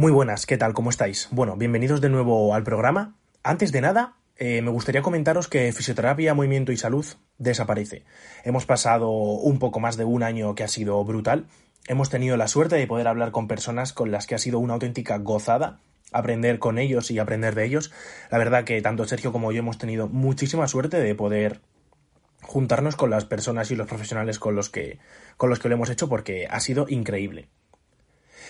Muy buenas, ¿qué tal? ¿Cómo estáis? Bueno, bienvenidos de nuevo al programa. Antes de nada, eh, me gustaría comentaros que Fisioterapia, Movimiento y Salud desaparece. Hemos pasado un poco más de un año que ha sido brutal. Hemos tenido la suerte de poder hablar con personas con las que ha sido una auténtica gozada aprender con ellos y aprender de ellos. La verdad que tanto Sergio como yo hemos tenido muchísima suerte de poder juntarnos con las personas y los profesionales con los que con los que lo hemos hecho porque ha sido increíble.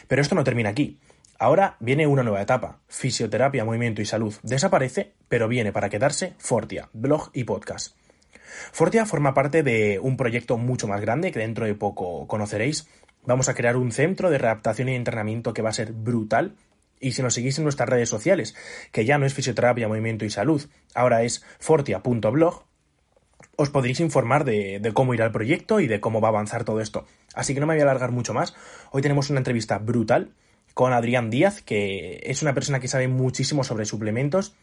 Pero esto no termina aquí. Ahora viene una nueva etapa. Fisioterapia, movimiento y salud desaparece, pero viene para quedarse Fortia, blog y podcast. Fortia forma parte de un proyecto mucho más grande que dentro de poco conoceréis. Vamos a crear un centro de readaptación y entrenamiento que va a ser brutal. Y si nos seguís en nuestras redes sociales, que ya no es fisioterapia, movimiento y salud, ahora es fortia.blog, os podréis informar de, de, cómo irá el proyecto y de cómo va a avanzar todo esto. Así que no me voy a alargar mucho más. Hoy tenemos una entrevista brutal con Adrián Díaz, que es una persona que sabe muchísimo sobre suplementos.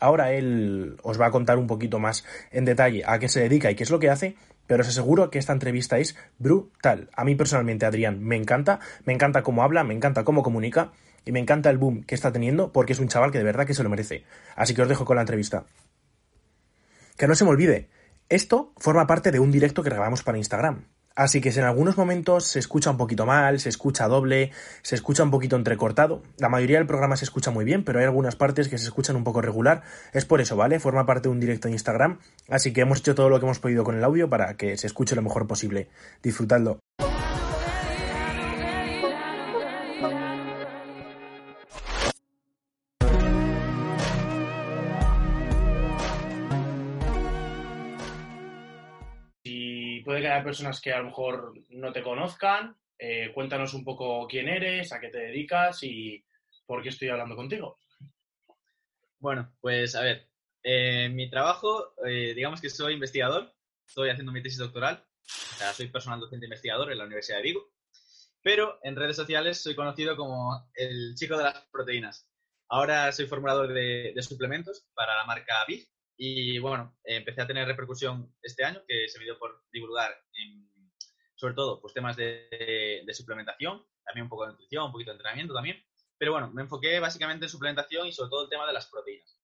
Ahora él os va a contar un poquito más en detalle a qué se dedica y qué es lo que hace, pero os aseguro que esta entrevista es brutal. A mí personalmente, Adrián, me encanta, me encanta cómo habla, me encanta cómo comunica y me encanta el boom que está teniendo porque es un chaval que de verdad que se lo merece. Así que os dejo con la entrevista. Que no se me olvide, esto forma parte de un directo que grabamos para Instagram. Así que en algunos momentos se escucha un poquito mal, se escucha doble, se escucha un poquito entrecortado, la mayoría del programa se escucha muy bien, pero hay algunas partes que se escuchan un poco regular. Es por eso, ¿vale? Forma parte de un directo en Instagram, así que hemos hecho todo lo que hemos podido con el audio para que se escuche lo mejor posible. Disfrutadlo. Puede que haya personas que a lo mejor no te conozcan. Eh, cuéntanos un poco quién eres, a qué te dedicas y por qué estoy hablando contigo. Bueno, pues a ver, eh, mi trabajo, eh, digamos que soy investigador, estoy haciendo mi tesis doctoral, o sea, soy personal docente investigador en la Universidad de Vigo, pero en redes sociales soy conocido como el chico de las proteínas. Ahora soy formulador de, de suplementos para la marca BIF, y bueno, empecé a tener repercusión este año, que se me dio por divulgar en, sobre todo pues temas de, de, suplementación, también un poco de nutrición, un poquito de entrenamiento también. Pero bueno, me enfoqué básicamente en suplementación y sobre todo el tema de las proteínas.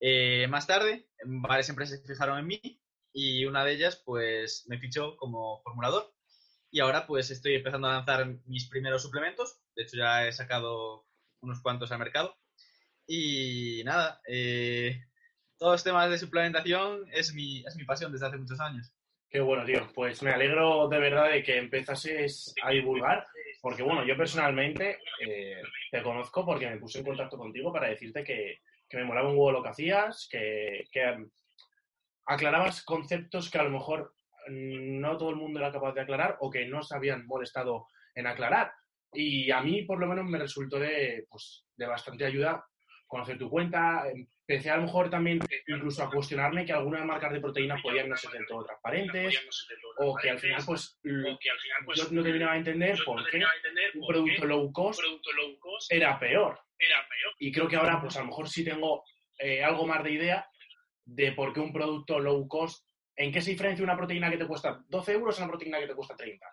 Eh, más tarde, varias empresas se fijaron en mí y una de ellas pues me fichó como formulador y ahora pues estoy empezando a lanzar mis primeros suplementos. De hecho ya he sacado unos cuantos al mercado. Y nada, eh, todos los temas de suplementación es mi, es mi pasión desde hace muchos años. Qué bueno, tío. Pues me alegro de verdad de que empezases a divulgar, porque bueno, yo personalmente eh, te conozco porque me puse en contacto contigo para decirte que, que me molaba un huevo lo que hacías, que, que aclarabas conceptos que a lo mejor no todo el mundo era capaz de aclarar o que no se habían molestado en aclarar. Y a mí, por lo menos, me resultó de, pues, de bastante ayuda conocer tu cuenta. Empecé a lo mejor también incluso a cuestionarme que algunas marcas de proteínas podían no ser del todo transparentes o que al final pues yo no terminaba de entender por qué un producto low cost era peor. Y creo que ahora pues a lo mejor sí tengo eh, algo más de idea de por qué un producto low cost, en qué se diferencia una proteína que te cuesta 12 euros a una proteína que te cuesta 30.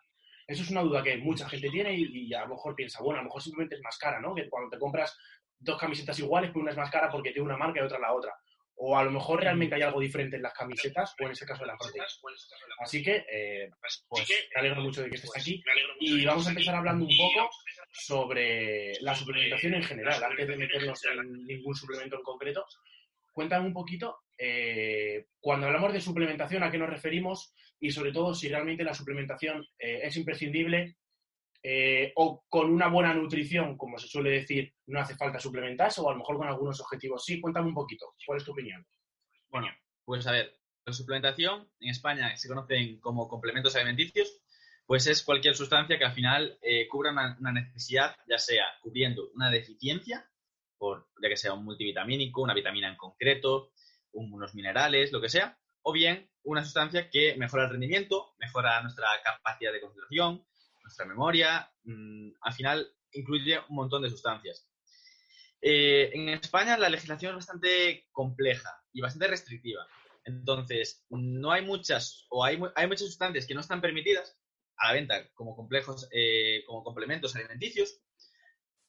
Eso es una duda que mucha gente tiene y, y, a lo mejor piensa, bueno, a lo mejor simplemente es más cara, ¿no? Que cuando te compras dos camisetas iguales, pero una es más cara porque tiene una marca y otra la otra. O a lo mejor realmente hay algo diferente en las camisetas o en ese caso en las proteínas. Así que, eh, pues, me alegro mucho de que estés aquí. Y vamos a empezar hablando un poco sobre la suplementación en general, antes de meternos en ningún suplemento en concreto. Cuéntame un poquito, eh, cuando hablamos de suplementación, ¿a qué nos referimos? Y sobre todo, si realmente la suplementación eh, es imprescindible eh, o con una buena nutrición, como se suele decir, no hace falta suplementarse, o a lo mejor con algunos objetivos sí. Cuéntame un poquito, ¿cuál es tu opinión? Bueno, pues a ver, la suplementación en España se conocen como complementos alimenticios, pues es cualquier sustancia que al final eh, cubra una, necesidad, ya sea cubriendo una deficiencia, por ya que sea un multivitamínico, una vitamina en concreto, unos minerales, lo que sea, o bien una sustancia que mejora el rendimiento, mejora nuestra capacidad de concentración, nuestra memoria, mmm, al final incluye un montón de sustancias. Eh, en España la legislación es bastante compleja y bastante restrictiva. Entonces, no hay muchas, o hay, hay muchas sustancias que no están permitidas a la venta como complejos, eh, como complementos alimenticios,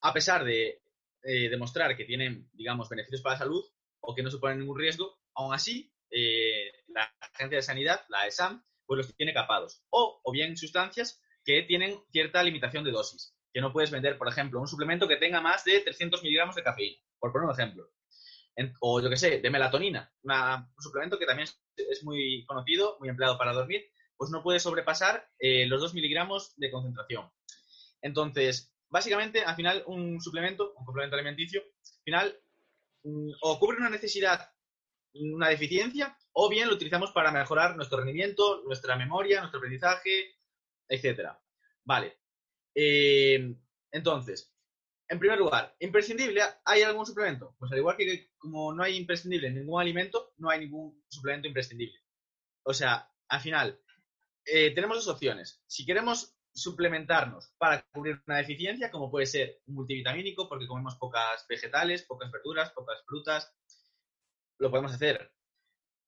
a pesar de eh, demostrar que tienen, digamos, beneficios para la salud o que no suponen ningún riesgo, aún así, eh, la Agencia de Sanidad, la ESAM, pues los tiene capados. O, o bien sustancias que tienen cierta limitación de dosis, que no puedes vender, por ejemplo, un suplemento que tenga más de 300 miligramos de cafeína, por poner un ejemplo. o yo que sé, de melatonina, un suplemento que también es muy conocido, muy empleado para dormir, pues no puede sobrepasar eh, los 2 miligramos de concentración. Entonces, básicamente, al final, un suplemento, un complemento alimenticio, al final, mm, o cubre una necesidad, una deficiencia, o bien lo utilizamos para mejorar nuestro rendimiento, nuestra memoria, nuestro aprendizaje, etcétera. Vale. Eh, entonces, en primer lugar, imprescindible, ¿hay algún suplemento? Pues al igual que como no hay imprescindible ningún alimento, no hay ningún suplemento imprescindible. O sea, al final, eh, tenemos dos opciones. Si queremos suplementarnos para cubrir una deficiencia, como puede ser multivitamínico, porque comemos pocas vegetales, pocas verduras, pocas frutas, lo podemos hacer.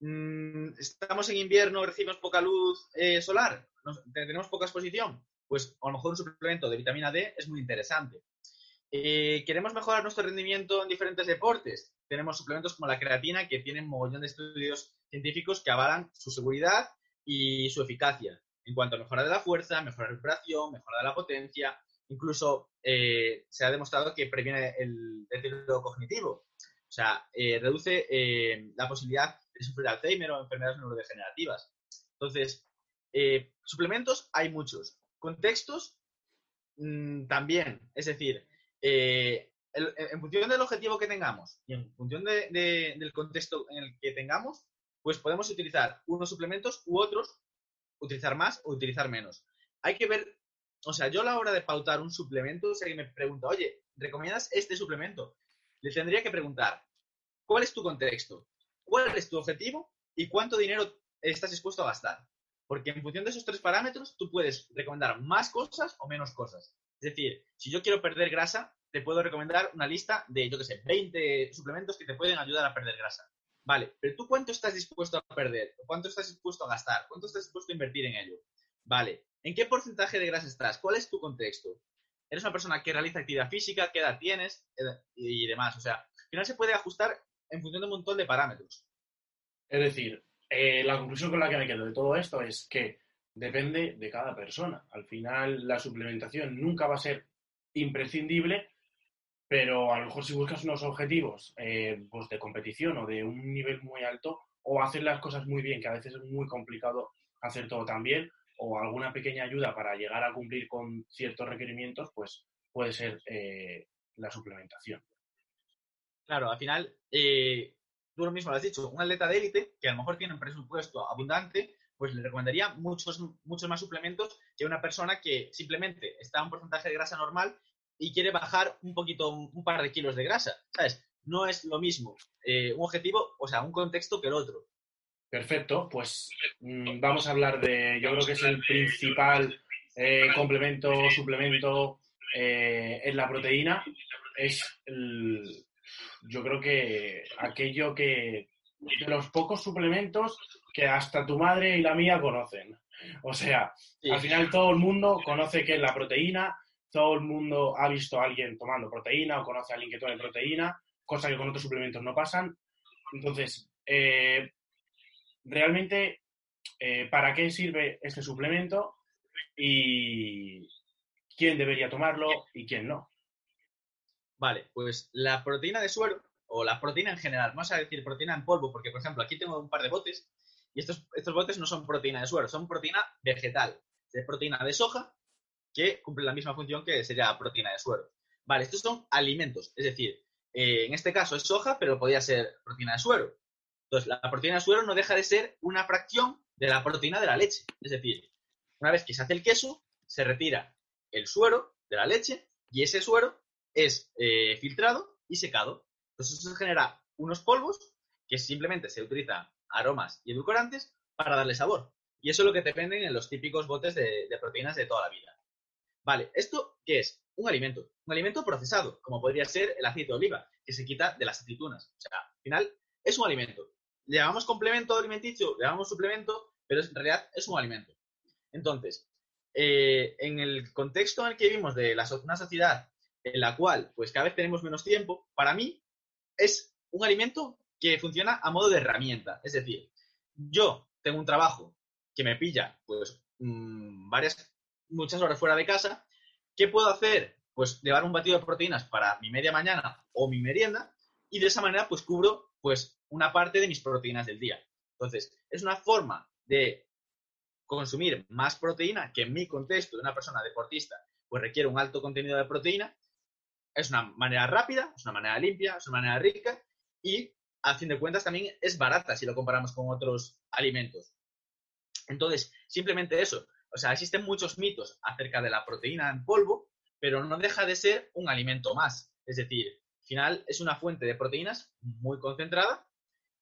Mm, estamos en invierno, recibimos poca luz eh, solar, tenemos poca exposición, pues a lo mejor un suplemento de vitamina D es muy interesante. Eh, ¿Queremos mejorar nuestro rendimiento en diferentes deportes? Tenemos suplementos como la creatina que tienen mogollón de estudios científicos que avalan su seguridad y su eficacia en cuanto a mejora de la fuerza, mejora de la recuperación, mejora de la potencia. Incluso eh, se ha demostrado que previene el deterioro cognitivo. O sea, eh, reduce eh, la posibilidad sufrir Alzheimer o enfermedades neurodegenerativas. Entonces, suplementos hay muchos. Contextos mm, también. Es decir, en función del objetivo que tengamos y en función del contexto en el que tengamos, pues podemos utilizar unos suplementos u otros utilizar más o utilizar menos. Hay que ver, o sea, yo a la hora de pautar un suplemento, si alguien me pregunta, oye, ¿recomiendas este suplemento? Le tendría que preguntar, ¿cuál es tu contexto? ¿Cuál es tu objetivo? ¿Y cuánto dinero estás dispuesto a gastar? Porque en función de esos tres parámetros, tú puedes recomendar más cosas o menos cosas. Es decir, si yo quiero perder grasa, te puedo recomendar una lista de, yo qué sé, 20 suplementos que te pueden ayudar a perder grasa. Vale, pero tú cuánto estás dispuesto a perder, cuánto estás dispuesto a gastar, cuánto estás dispuesto a invertir en ello. Vale, ¿en qué porcentaje de grasa estás? ¿Cuál es tu contexto? ¿Eres una persona que realiza actividad física? ¿Qué edad tienes? Y demás. O sea, al final se puede ajustar en función de un montón de parámetros. Es decir, eh, la conclusión con la que me quedo de todo esto es que depende de cada persona. Al final, la suplementación nunca va a ser imprescindible, pero a lo mejor si buscas unos objetivos eh, pues de competición o de un nivel muy alto, o hacer las cosas muy bien, que a veces es muy complicado hacer todo tan bien, o alguna pequeña ayuda para llegar a cumplir con ciertos requerimientos, pues puede ser eh, la suplementación. Claro, al final, eh, tú lo mismo lo has dicho, un atleta de élite que a lo mejor tiene un presupuesto abundante, pues le recomendaría muchos, muchos más suplementos que una persona que simplemente está a un porcentaje de grasa normal y quiere bajar un poquito, un, par de kilos de grasa, ¿sabes? No es lo mismo eh, un objetivo, o sea, un contexto que el otro. Perfecto, pues mm, vamos a hablar de, yo creo que es el principal eh, complemento, suplemento eh, en la proteína, es yo creo que aquello que, de los pocos suplementos que hasta tu madre y la mía conocen. O sea, al final todo el mundo conoce que es la proteína, todo el mundo ha visto a alguien tomando proteína o conoce a alguien que tome proteína, cosa que con otros suplementos no pasan. Entonces, eh, realmente, eh, ¿para qué sirve este suplemento? Y quién debería tomarlo y quién no. Vale, pues la proteína de suero, o la proteína en general, vamos a decir proteína en polvo, porque por ejemplo aquí tengo un par de botes, y estos, estos botes no son proteína de suero, son proteína vegetal. Es proteína de soja que cumple la misma función que sería proteína de suero. Vale, estos son alimentos, es decir, eh, en este caso es soja, pero podría ser proteína de suero. Entonces, la proteína de suero no deja de ser una fracción de la proteína de la leche. Es decir, una vez que se hace el queso, se retira el suero de la leche y ese suero es eh, filtrado y secado. Entonces, eso genera unos polvos que simplemente se utilizan aromas y edulcorantes para darle sabor. Y eso es lo que te venden en los típicos botes de proteínas de toda la vida. Vale, ¿esto qué es? Un alimento. Un alimento procesado, como podría ser el aceite de oliva, que se quita de las aceitunas. O sea, al final es un alimento. Le llamamos complemento alimenticio, le llamamos suplemento, pero en realidad es un alimento. Entonces, eh, en el contexto en el que vivimos de la, una sociedad en la cual pues cada vez tenemos menos tiempo, para mí es un alimento que funciona a modo de herramienta. Es decir, yo tengo un trabajo que me pilla pues mm, varias, muchas horas fuera de casa, ¿qué puedo hacer? Pues llevar un batido de proteínas para mi media mañana o mi merienda y de esa manera pues cubro pues una parte de mis proteínas del día. Entonces, es una forma de consumir más proteína que en mi contexto de una persona deportista pues requiere un alto contenido de proteína. Es una manera rápida, es una manera limpia, es una manera rica y a fin de cuentas también es barata si lo comparamos con otros alimentos. Entonces, simplemente eso. O sea, existen muchos mitos acerca de la proteína en polvo, pero no deja de ser un alimento más. Es decir, al final es una fuente de proteínas muy concentrada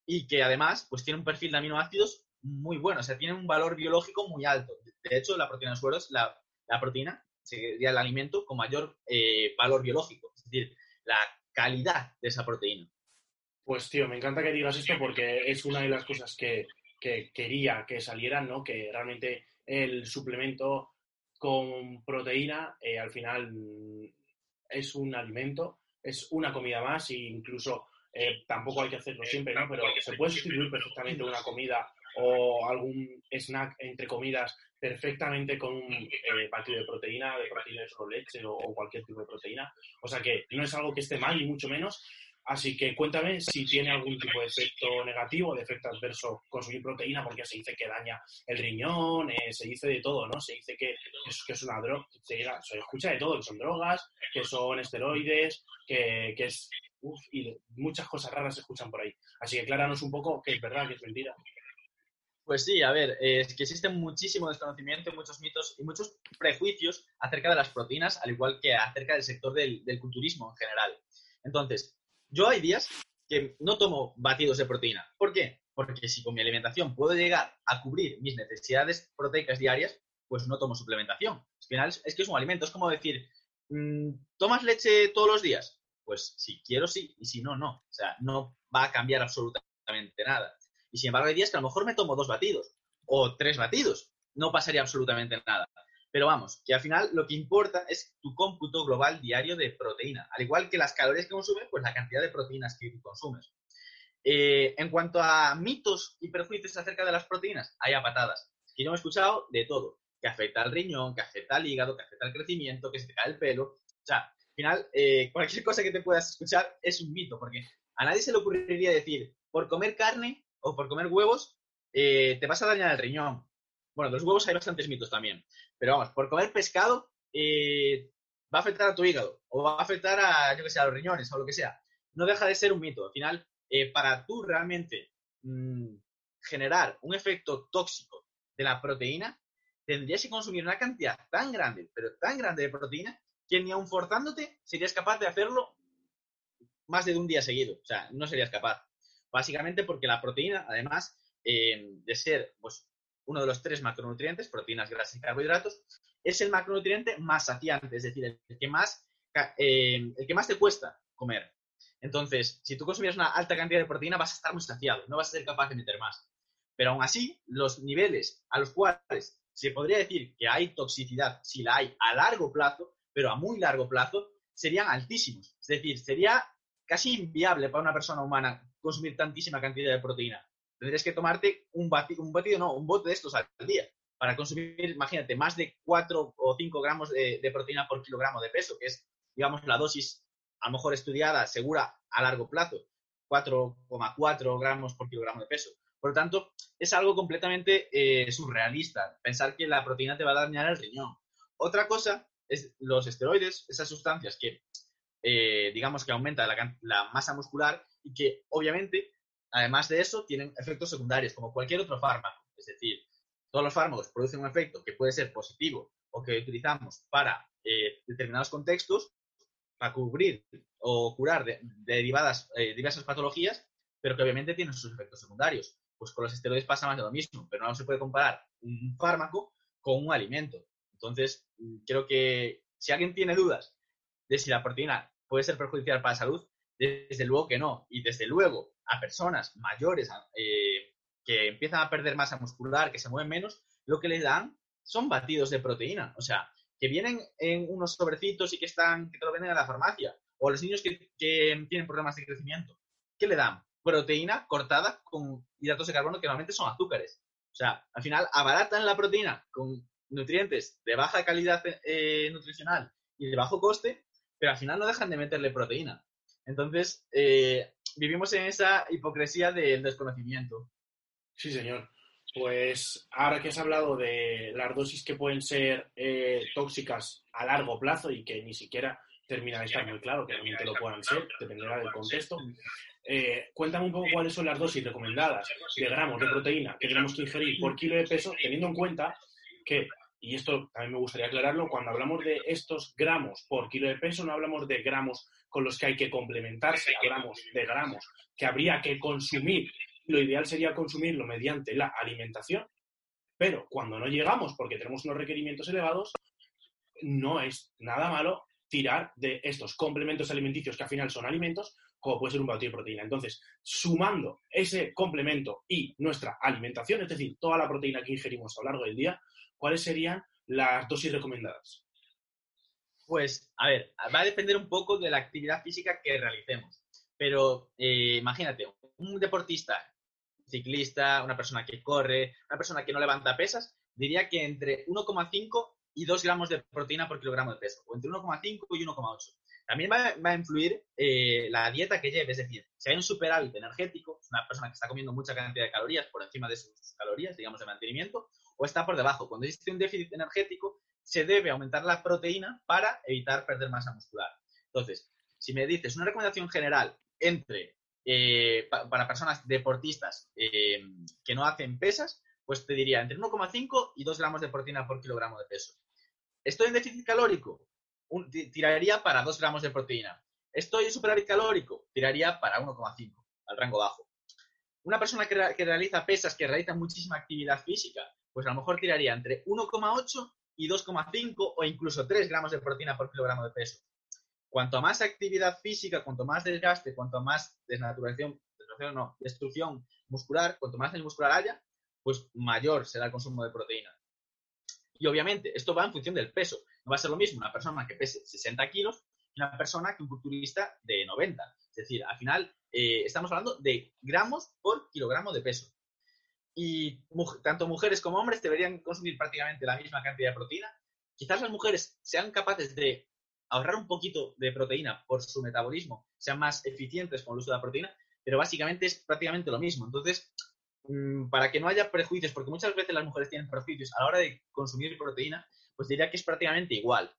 y que además pues tiene un perfil de aminoácidos muy bueno, o sea, tiene un valor biológico muy alto. De hecho, la proteína de suero es la, proteína, sería el alimento con mayor eh, valor biológico, es decir, la calidad de esa proteína. Pues tío, me encanta que digas esto porque es una de las cosas que, quería que salieran, ¿no? Que realmente el suplemento con proteína eh, al final es un alimento, es una comida más e incluso eh, tampoco hay que hacerlo siempre, ¿no? Pero se puede sustituir perfectamente una comida o algún snack entre comidas perfectamente con un eh, batido de proteína, de proteínas o leche o, cualquier tipo de proteína. O sea que no es algo que esté mal, ni mucho menos, Así que cuéntame si tiene algún tipo de efecto negativo, de efecto adverso consumir proteína, porque se dice que daña el riñón, eh, se dice de todo, ¿no? Se dice que es, que es una droga, se, escucha de todo, que son drogas, que son esteroides, que, es... Uf, y muchas cosas raras se escuchan por ahí. Así que acláranos un poco qué es verdad, qué es mentira. Pues sí, a ver, es que existe muchísimo desconocimiento, muchos mitos y muchos prejuicios acerca de las proteínas, al igual que acerca del sector del, del culturismo en general. Entonces, yo hay días que no tomo batidos de proteína. ¿Por qué? Porque si con mi alimentación puedo llegar a cubrir mis necesidades proteicas diarias, pues no tomo suplementación. Al final es que es un alimento, es como decir, mm, ¿tomas leche todos los días? Pues si quiero sí, y si no, no. O sea, no va a cambiar absolutamente nada. Y sin embargo hay días que a lo mejor me tomo dos batidos o tres batidos. No pasaría absolutamente nada. Pero vamos, que al final lo que importa es tu cómputo global diario de proteína. Al igual que las calorías que consumes, pues la cantidad de proteínas que consumes. Eh, en cuanto a mitos y perjuicios acerca de las proteínas, hay a patadas. Y yo he escuchado de todo. Que afecta al riñón, que afecta al hígado, que afecta al crecimiento, que se te cae el pelo. O sea, al final, eh, cualquier cosa que te puedas escuchar es un mito, porque a nadie se le ocurriría decir, por comer carne o por comer huevos, eh, te vas a dañar el riñón. Bueno, de los huevos hay bastantes mitos también. Pero vamos, por comer pescado eh, va a afectar a tu hígado o va a afectar a, yo que sé, a los riñones o lo que sea. No deja de ser un mito. Al final, eh, para tú realmente mm, generar un efecto tóxico de la proteína, tendrías que consumir una cantidad tan grande, pero tan grande de proteína, que ni aun forzándote serías capaz de hacerlo más de un día seguido. O sea, no serías capaz. Básicamente porque la proteína, además eh, de ser pues, uno de los tres macronutrientes, proteínas, grasas y carbohidratos, es el macronutriente más saciante, es decir, el que más, eh, el que más te cuesta comer. Entonces, si tú consumieras una alta cantidad de proteína, vas a estar muy saciado, no vas a ser capaz de meter más. Pero aún así, los niveles a los cuales se podría decir que hay toxicidad, si la hay a largo plazo, pero a muy largo plazo, serían altísimos. Es decir, sería casi inviable para una persona humana consumir tantísima cantidad de proteína tendrías que tomarte un batido, no, un bote de estos al día para consumir, imagínate, más de 4 o 5 gramos de, proteína por kilogramo de peso, que es, digamos, la dosis a lo mejor estudiada, segura a largo plazo, 4,4 gramos por kilogramo de peso. Por lo tanto, es algo completamente eh, surrealista pensar que la proteína te va a dañar el riñón. Otra cosa es los esteroides, esas sustancias que, eh, digamos, que aumentan la, la masa muscular y que, obviamente, Además de eso, tienen efectos secundarios, como cualquier otro fármaco. Es decir, todos los fármacos producen un efecto que puede ser positivo o que utilizamos para eh, determinados contextos, para cubrir o curar de, derivadas, eh, diversas patologías, pero que obviamente tienen sus efectos secundarios. Pues con los esteroides pasa más de lo mismo, pero no se puede comparar un fármaco con un alimento. Entonces, mm, creo que si alguien tiene dudas de si la proteína puede ser perjudicial para la salud, desde luego que no. Y desde luego, a personas mayores eh, que empiezan a perder masa muscular, que se mueven menos, lo que les dan son batidos de proteína. O sea, que vienen en unos sobrecitos y que están, que te lo venden en la farmacia, o a los niños que, tienen problemas de crecimiento, ¿qué le dan? Proteína cortada con hidratos de carbono que normalmente son azúcares. O sea, al final abaratan la proteína con nutrientes de baja calidad eh, nutricional y de bajo coste, pero al final no dejan de meterle proteína. Entonces, eh, vivimos en esa hipocresía del desconocimiento. Sí, señor. Pues ahora que has hablado de las dosis que pueden ser eh, tóxicas a largo plazo y que ni siquiera termina de estar muy claro que realmente lo puedan ser, dependerá del contexto. Eh, cuéntame un poco cuáles son las dosis recomendadas de gramos de proteína que tenemos que ingerir por kilo de peso, teniendo en cuenta que, y esto también me gustaría aclararlo, cuando hablamos de estos gramos por kilo de peso, no hablamos de gramos con los que hay que complementarse, hablamos de gramos que habría que consumir. Lo ideal sería consumirlo mediante la alimentación, pero cuando no llegamos porque tenemos unos requerimientos elevados, no es nada malo tirar de estos complementos alimenticios que al final son alimentos como puede ser un batido de proteína. Entonces, sumando ese complemento y nuestra alimentación, es decir, toda la proteína que ingerimos a lo largo del día, ¿cuáles serían las dosis recomendadas? Pues, a ver, va a depender un poco de la actividad física que realicemos. Pero eh, imagínate, un deportista, ciclista, una persona que corre, una persona que no levanta pesas, diría que entre 1,5 y 2 gramos de proteína por kilogramo de peso, o entre 1,5 y 1,8. También va, a influir eh, la dieta que lleve, es decir, si hay un superávit energético, es una persona que está comiendo mucha cantidad de calorías por encima de sus calorías, digamos, de mantenimiento, o está por debajo. Cuando existe un déficit energético, se debe aumentar la proteína para evitar perder masa muscular. Entonces, si me dices una recomendación general entre eh, para personas deportistas eh, que no hacen pesas, pues te diría entre 1,5 y 2 gramos de proteína por kilogramo de peso. ¿Estoy en déficit calórico? tiraría para 2 gramos de proteína. Estoy en superávit calórico, tiraría para 1,5, al rango bajo. Una persona que, realiza pesas, que realiza muchísima actividad física, pues a lo mejor tiraría entre 1,8 y 2,5 o incluso 3 gramos de proteína por kilogramo de peso. Cuanto más actividad física, cuanto más desgaste, cuanto más desnaturación, destrucción muscular, cuanto más daño muscular haya, pues mayor será el consumo de proteína. Y obviamente, esto va en función del peso. No va a ser lo mismo una persona que pese 60 kilos que una persona que un culturista de 90. Es decir, al final eh, estamos hablando de gramos por kilogramo de peso. Y tanto mujeres como hombres deberían consumir prácticamente la misma cantidad de proteína. Quizás las mujeres sean capaces de ahorrar un poquito de proteína por su metabolismo, sean más eficientes con el uso de la proteína, pero básicamente es prácticamente lo mismo. Entonces, mm, para que no haya prejuicios, porque muchas veces las mujeres tienen prejuicios a la hora de consumir proteína, pues diría que es prácticamente igual.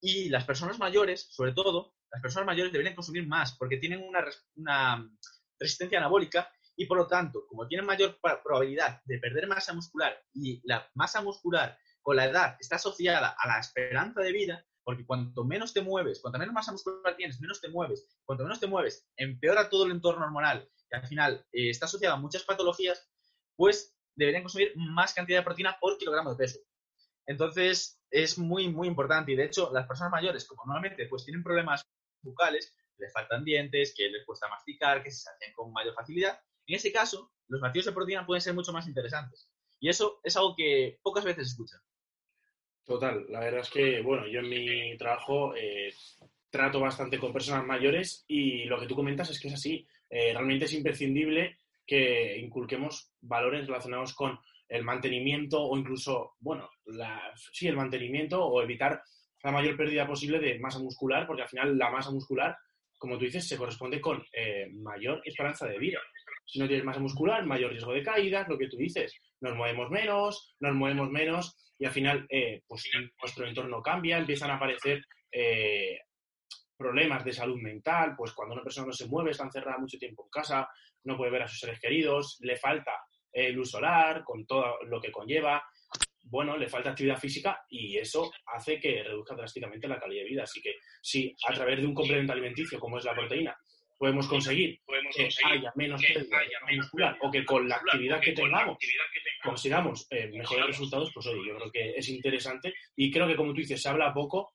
Y las personas mayores, sobre todo, las personas mayores deberían consumir más porque tienen una, una resistencia anabólica y por lo tanto, como tienen mayor probabilidad de perder masa muscular y la masa muscular con la edad está asociada a la esperanza de vida, porque cuanto menos te mueves, cuanto menos masa muscular tienes, menos te mueves, cuanto menos te mueves, empeora todo el entorno hormonal y al final eh, está asociado a muchas patologías, pues deberían consumir más cantidad de proteína por kilogramo de peso. Entonces, es muy, muy importante. Y de hecho, las personas mayores, como normalmente pues tienen problemas bucales, les faltan dientes, que les cuesta masticar, que se hacen con mayor facilidad, en ese caso, los batidos de proteína pueden ser mucho más interesantes. Y eso es algo que pocas veces se escucha. Total, la verdad es que, bueno, yo en mi trabajo eh, trato bastante con personas mayores y lo que tú comentas es que es así. Eh, realmente es imprescindible que inculquemos valores relacionados con el mantenimiento o incluso, bueno, sí, el mantenimiento o evitar la mayor pérdida posible de masa muscular, porque al final la masa muscular, como tú dices, se corresponde con eh, mayor esperanza de vida. Si no tienes masa muscular, mayor riesgo de caídas, lo que tú dices, nos movemos menos, nos movemos menos y al final, eh, pues nuestro entorno cambia, empiezan a aparecer eh, problemas de salud mental, pues cuando una persona no se mueve, está encerrada mucho tiempo en casa, no puede ver a sus seres queridos, le falta luz solar, con todo lo que conlleva, bueno, le falta actividad física y eso hace que reduzca drásticamente la calidad de vida. Así que si a través de un complemento alimenticio como es la proteína podemos conseguir, que haya menos pérdida muscular o que con la actividad que tengamos consigamos eh, mejores resultados, pues oye, yo creo que es interesante. Y creo que como tú dices, se habla poco,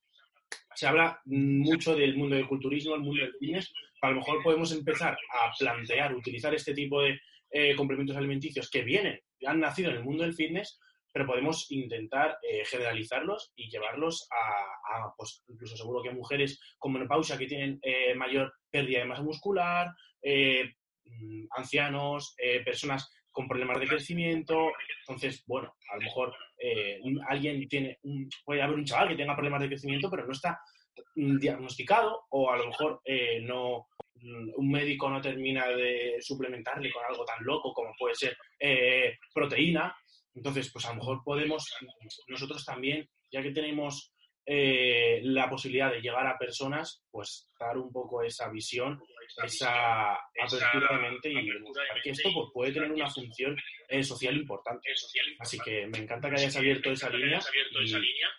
se habla mucho del mundo del culturismo, el mundo del fitness, a lo mejor podemos empezar a plantear, utilizar este tipo de eh, complementos alimenticios que vienen, han nacido en el mundo del fitness pero podemos intentar eh, generalizarlos y llevarlos a, pues incluso seguro que mujeres con menopausia que tienen eh, mayor pérdida de masa muscular, mm, ancianos, personas con problemas de crecimiento. Entonces, bueno, a lo mejor alguien tiene, puede haber un chaval que tenga problemas de crecimiento, pero no está diagnosticado o a lo mejor no, Mm, un médico no termina de suplementarle con algo tan loco como puede ser eh, proteína. Entonces, pues a lo mejor podemos nosotros también, ya que tenemos eh, la posibilidad de llegar a personas, pues dar un poco esa visión, esa apertura de mente y demostrar que esto pues, puede tener una función eh, social importante. Así que me encanta que hayas abierto esa línea y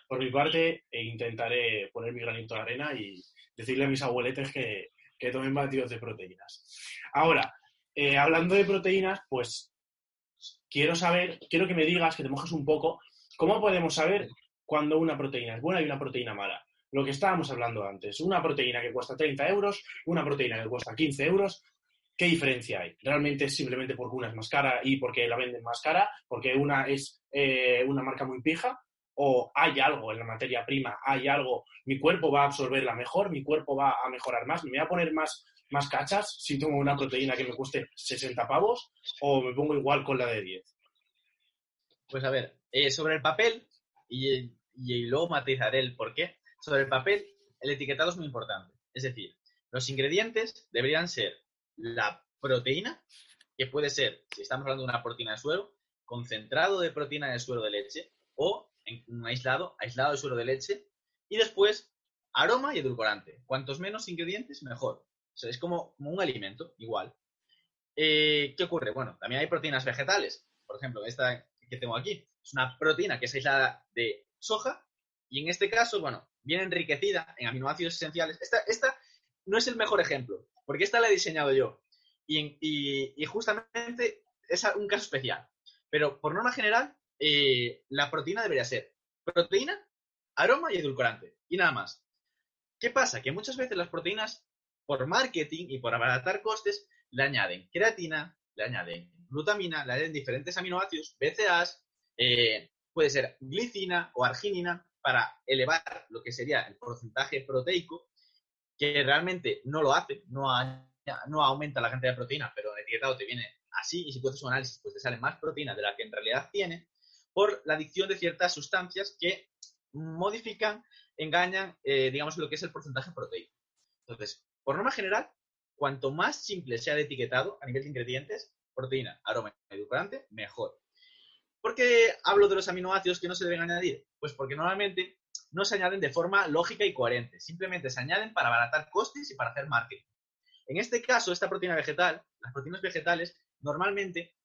por mi parte intentaré poner mi granito de arena y decirle a mis abueletes que, que tomen batidos de proteínas. Ahora, eh, hablando de proteínas, pues quiero saber, quiero que me digas, que te mojes un poco, ¿cómo podemos saber cuando una proteína es buena y una proteína mala? Lo que estábamos hablando antes, una proteína que cuesta 30 euros, una proteína que cuesta 15 euros, ¿qué diferencia hay? ¿Realmente es simplemente porque una es más cara y porque la venden más cara? ¿Porque una es eh, una marca muy pija? o hay algo en la materia prima, hay algo, mi cuerpo va a absorberla mejor, mi cuerpo va a mejorar más, me voy a poner más, más cachas si tomo una proteína que me cueste 60 pavos o me pongo igual con la de 10. Pues a ver, eh, sobre el papel, y, y luego matizaré el por qué, sobre el papel el etiquetado es muy importante. Es decir, los ingredientes deberían ser la proteína, que puede ser, si estamos hablando de una proteína de suero, concentrado de proteína de suero de leche o un aislado, aislado de suero de leche, y después aroma y edulcorante. Cuantos menos ingredientes, mejor. Es como, un alimento, igual. Eh, ¿Qué ocurre? Bueno, también hay proteínas vegetales. Por ejemplo, esta que tengo aquí es una proteína que es aislada de soja y en este caso, bueno, viene enriquecida en aminoácidos esenciales. Esta, esta no es el mejor ejemplo, porque esta la he diseñado yo. Y, y justamente es un caso especial. Pero por norma general, eh, la proteína debería ser proteína, aroma y edulcorante. Y nada más. ¿Qué pasa? Que muchas veces las proteínas, por marketing y por abaratar costes, le añaden creatina, le añaden glutamina, le añaden diferentes aminoácidos, BCAAs, eh, puede ser glicina o arginina, para elevar lo que sería el porcentaje proteico, que realmente no lo hace, no, aumenta la cantidad de proteína, pero el etiquetado te viene así, y si tú haces un análisis, pues te sale más proteína de la que en realidad tiene por la adicción de ciertas sustancias que modifican, engañan, eh, digamos, lo que es el porcentaje proteico. Entonces, por norma general, cuanto más simple sea el etiquetado a nivel de ingredientes, proteína, aroma y edulcorante, mejor. ¿Por qué hablo de los aminoácidos que no se deben añadir? Pues porque normalmente no se añaden de forma lógica y coherente, simplemente se añaden para abaratar costes y para hacer marketing. En este caso, esta proteína vegetal, las proteínas vegetales, normalmente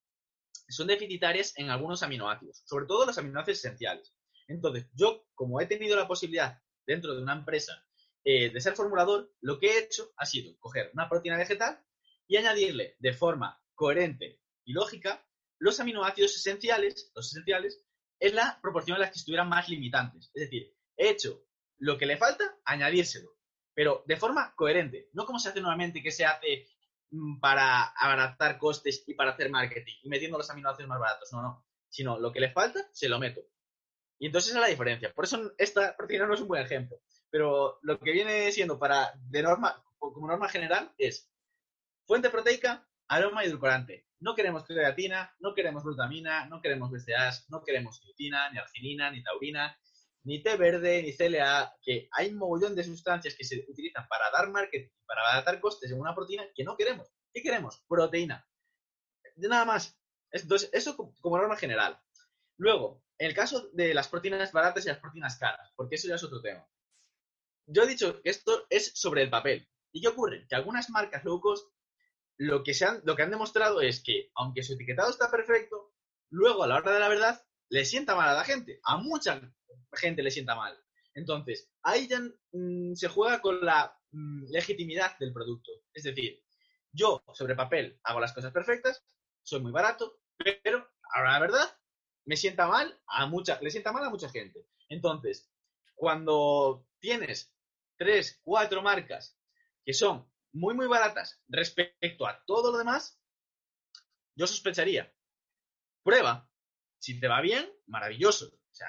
son deficitarias en algunos aminoácidos, sobre todo los aminoácidos esenciales. Entonces, yo, como he tenido la posibilidad dentro de una empresa eh, de ser formulador, lo que he hecho ha sido coger una proteína vegetal y añadirle de forma coherente y lógica los aminoácidos esenciales, los esenciales, en la proporción en la que estuvieran más limitantes. Es decir, he hecho lo que le falta, añadírselo, pero de forma coherente, no como se hace normalmente, que se hace Mm, para abaratar costes y para hacer marketing y metiendo los aminoácidos más baratos. No, no. Sino lo que le falta, se lo meto. Y entonces es la diferencia. Por eso esta proteína no es un buen ejemplo. Pero lo que viene siendo para, de norma, como norma general, es fuente proteica, aroma y edulcorante. No queremos creatina, no queremos glutamina, no queremos BCAAs, no queremos glutina, ni arginina, ni taurina, ni té verde, ni CLA, que hay un mogollón de sustancias que se utilizan para dar marketing, para abaratar costes en una proteína que no queremos. ¿Qué queremos? Proteína. Nada más. Entonces, eso como norma general. Luego, el caso de las proteínas baratas y las proteínas caras, porque eso ya es otro tema. Yo he dicho que esto es sobre el papel. ¿Y qué ocurre? Que algunas marcas low lo que, se han, lo que han demostrado es que, aunque su etiquetado está perfecto, luego a la hora de la verdad le sienta mal a la gente. A mucha gente le sienta mal. Entonces, ahí ya mm, se juega con la mm, legitimidad del producto. Es decir, yo sobre papel hago las cosas perfectas, soy muy barato, pero ahora la verdad me sienta mal a mucha, le sienta mal a mucha gente. Entonces, cuando tienes tres, cuatro marcas que son muy, muy baratas respecto a todo lo demás, yo sospecharía. Prueba. si te va bien, maravilloso. O sea,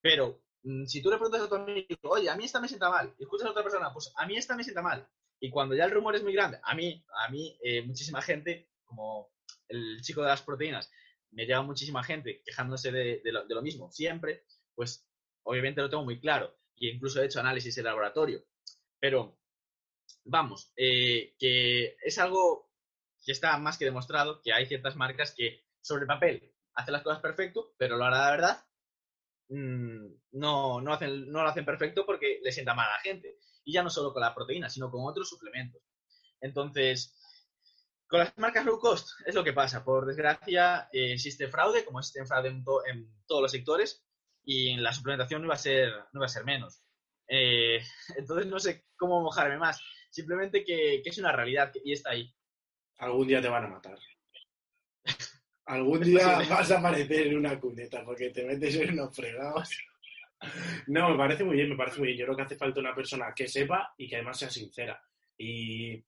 pero mm, si tú le preguntas a tu amigo, oye, a mí esta me sienta mal, y escuchas a otra persona, pues a mí esta me sienta mal. Y cuando ya el rumor es muy grande, a mí, a mí, eh, muchísima gente, como el chico de las proteínas, me llega muchísima gente quejándose de, lo, mismo siempre, pues obviamente lo tengo muy claro. Y incluso he hecho análisis en laboratorio. Pero, vamos, eh, que es algo que está más que demostrado, que hay ciertas marcas que sobre papel hacen las cosas perfecto, pero lo hará la verdad mm, no, no, hacen, no lo hacen perfecto porque le sienta mal a la gente. Y ya no solo con la proteína, sino con otros suplementos. Entonces, con las marcas low cost es lo que pasa. Por desgracia, eh, existe fraude, como existe fraude en, todos los sectores, y en la suplementación no iba a ser, no a ser menos. Eh, entonces no sé cómo mojarme más. Simplemente que, es una realidad y está ahí. Algún día te van a matar. Algún día vas a aparecer en una cuneta porque te metes en unos fregados. No, me parece muy bien, me parece muy bien. Yo creo que hace falta una persona que sepa y que además sea sincera. Y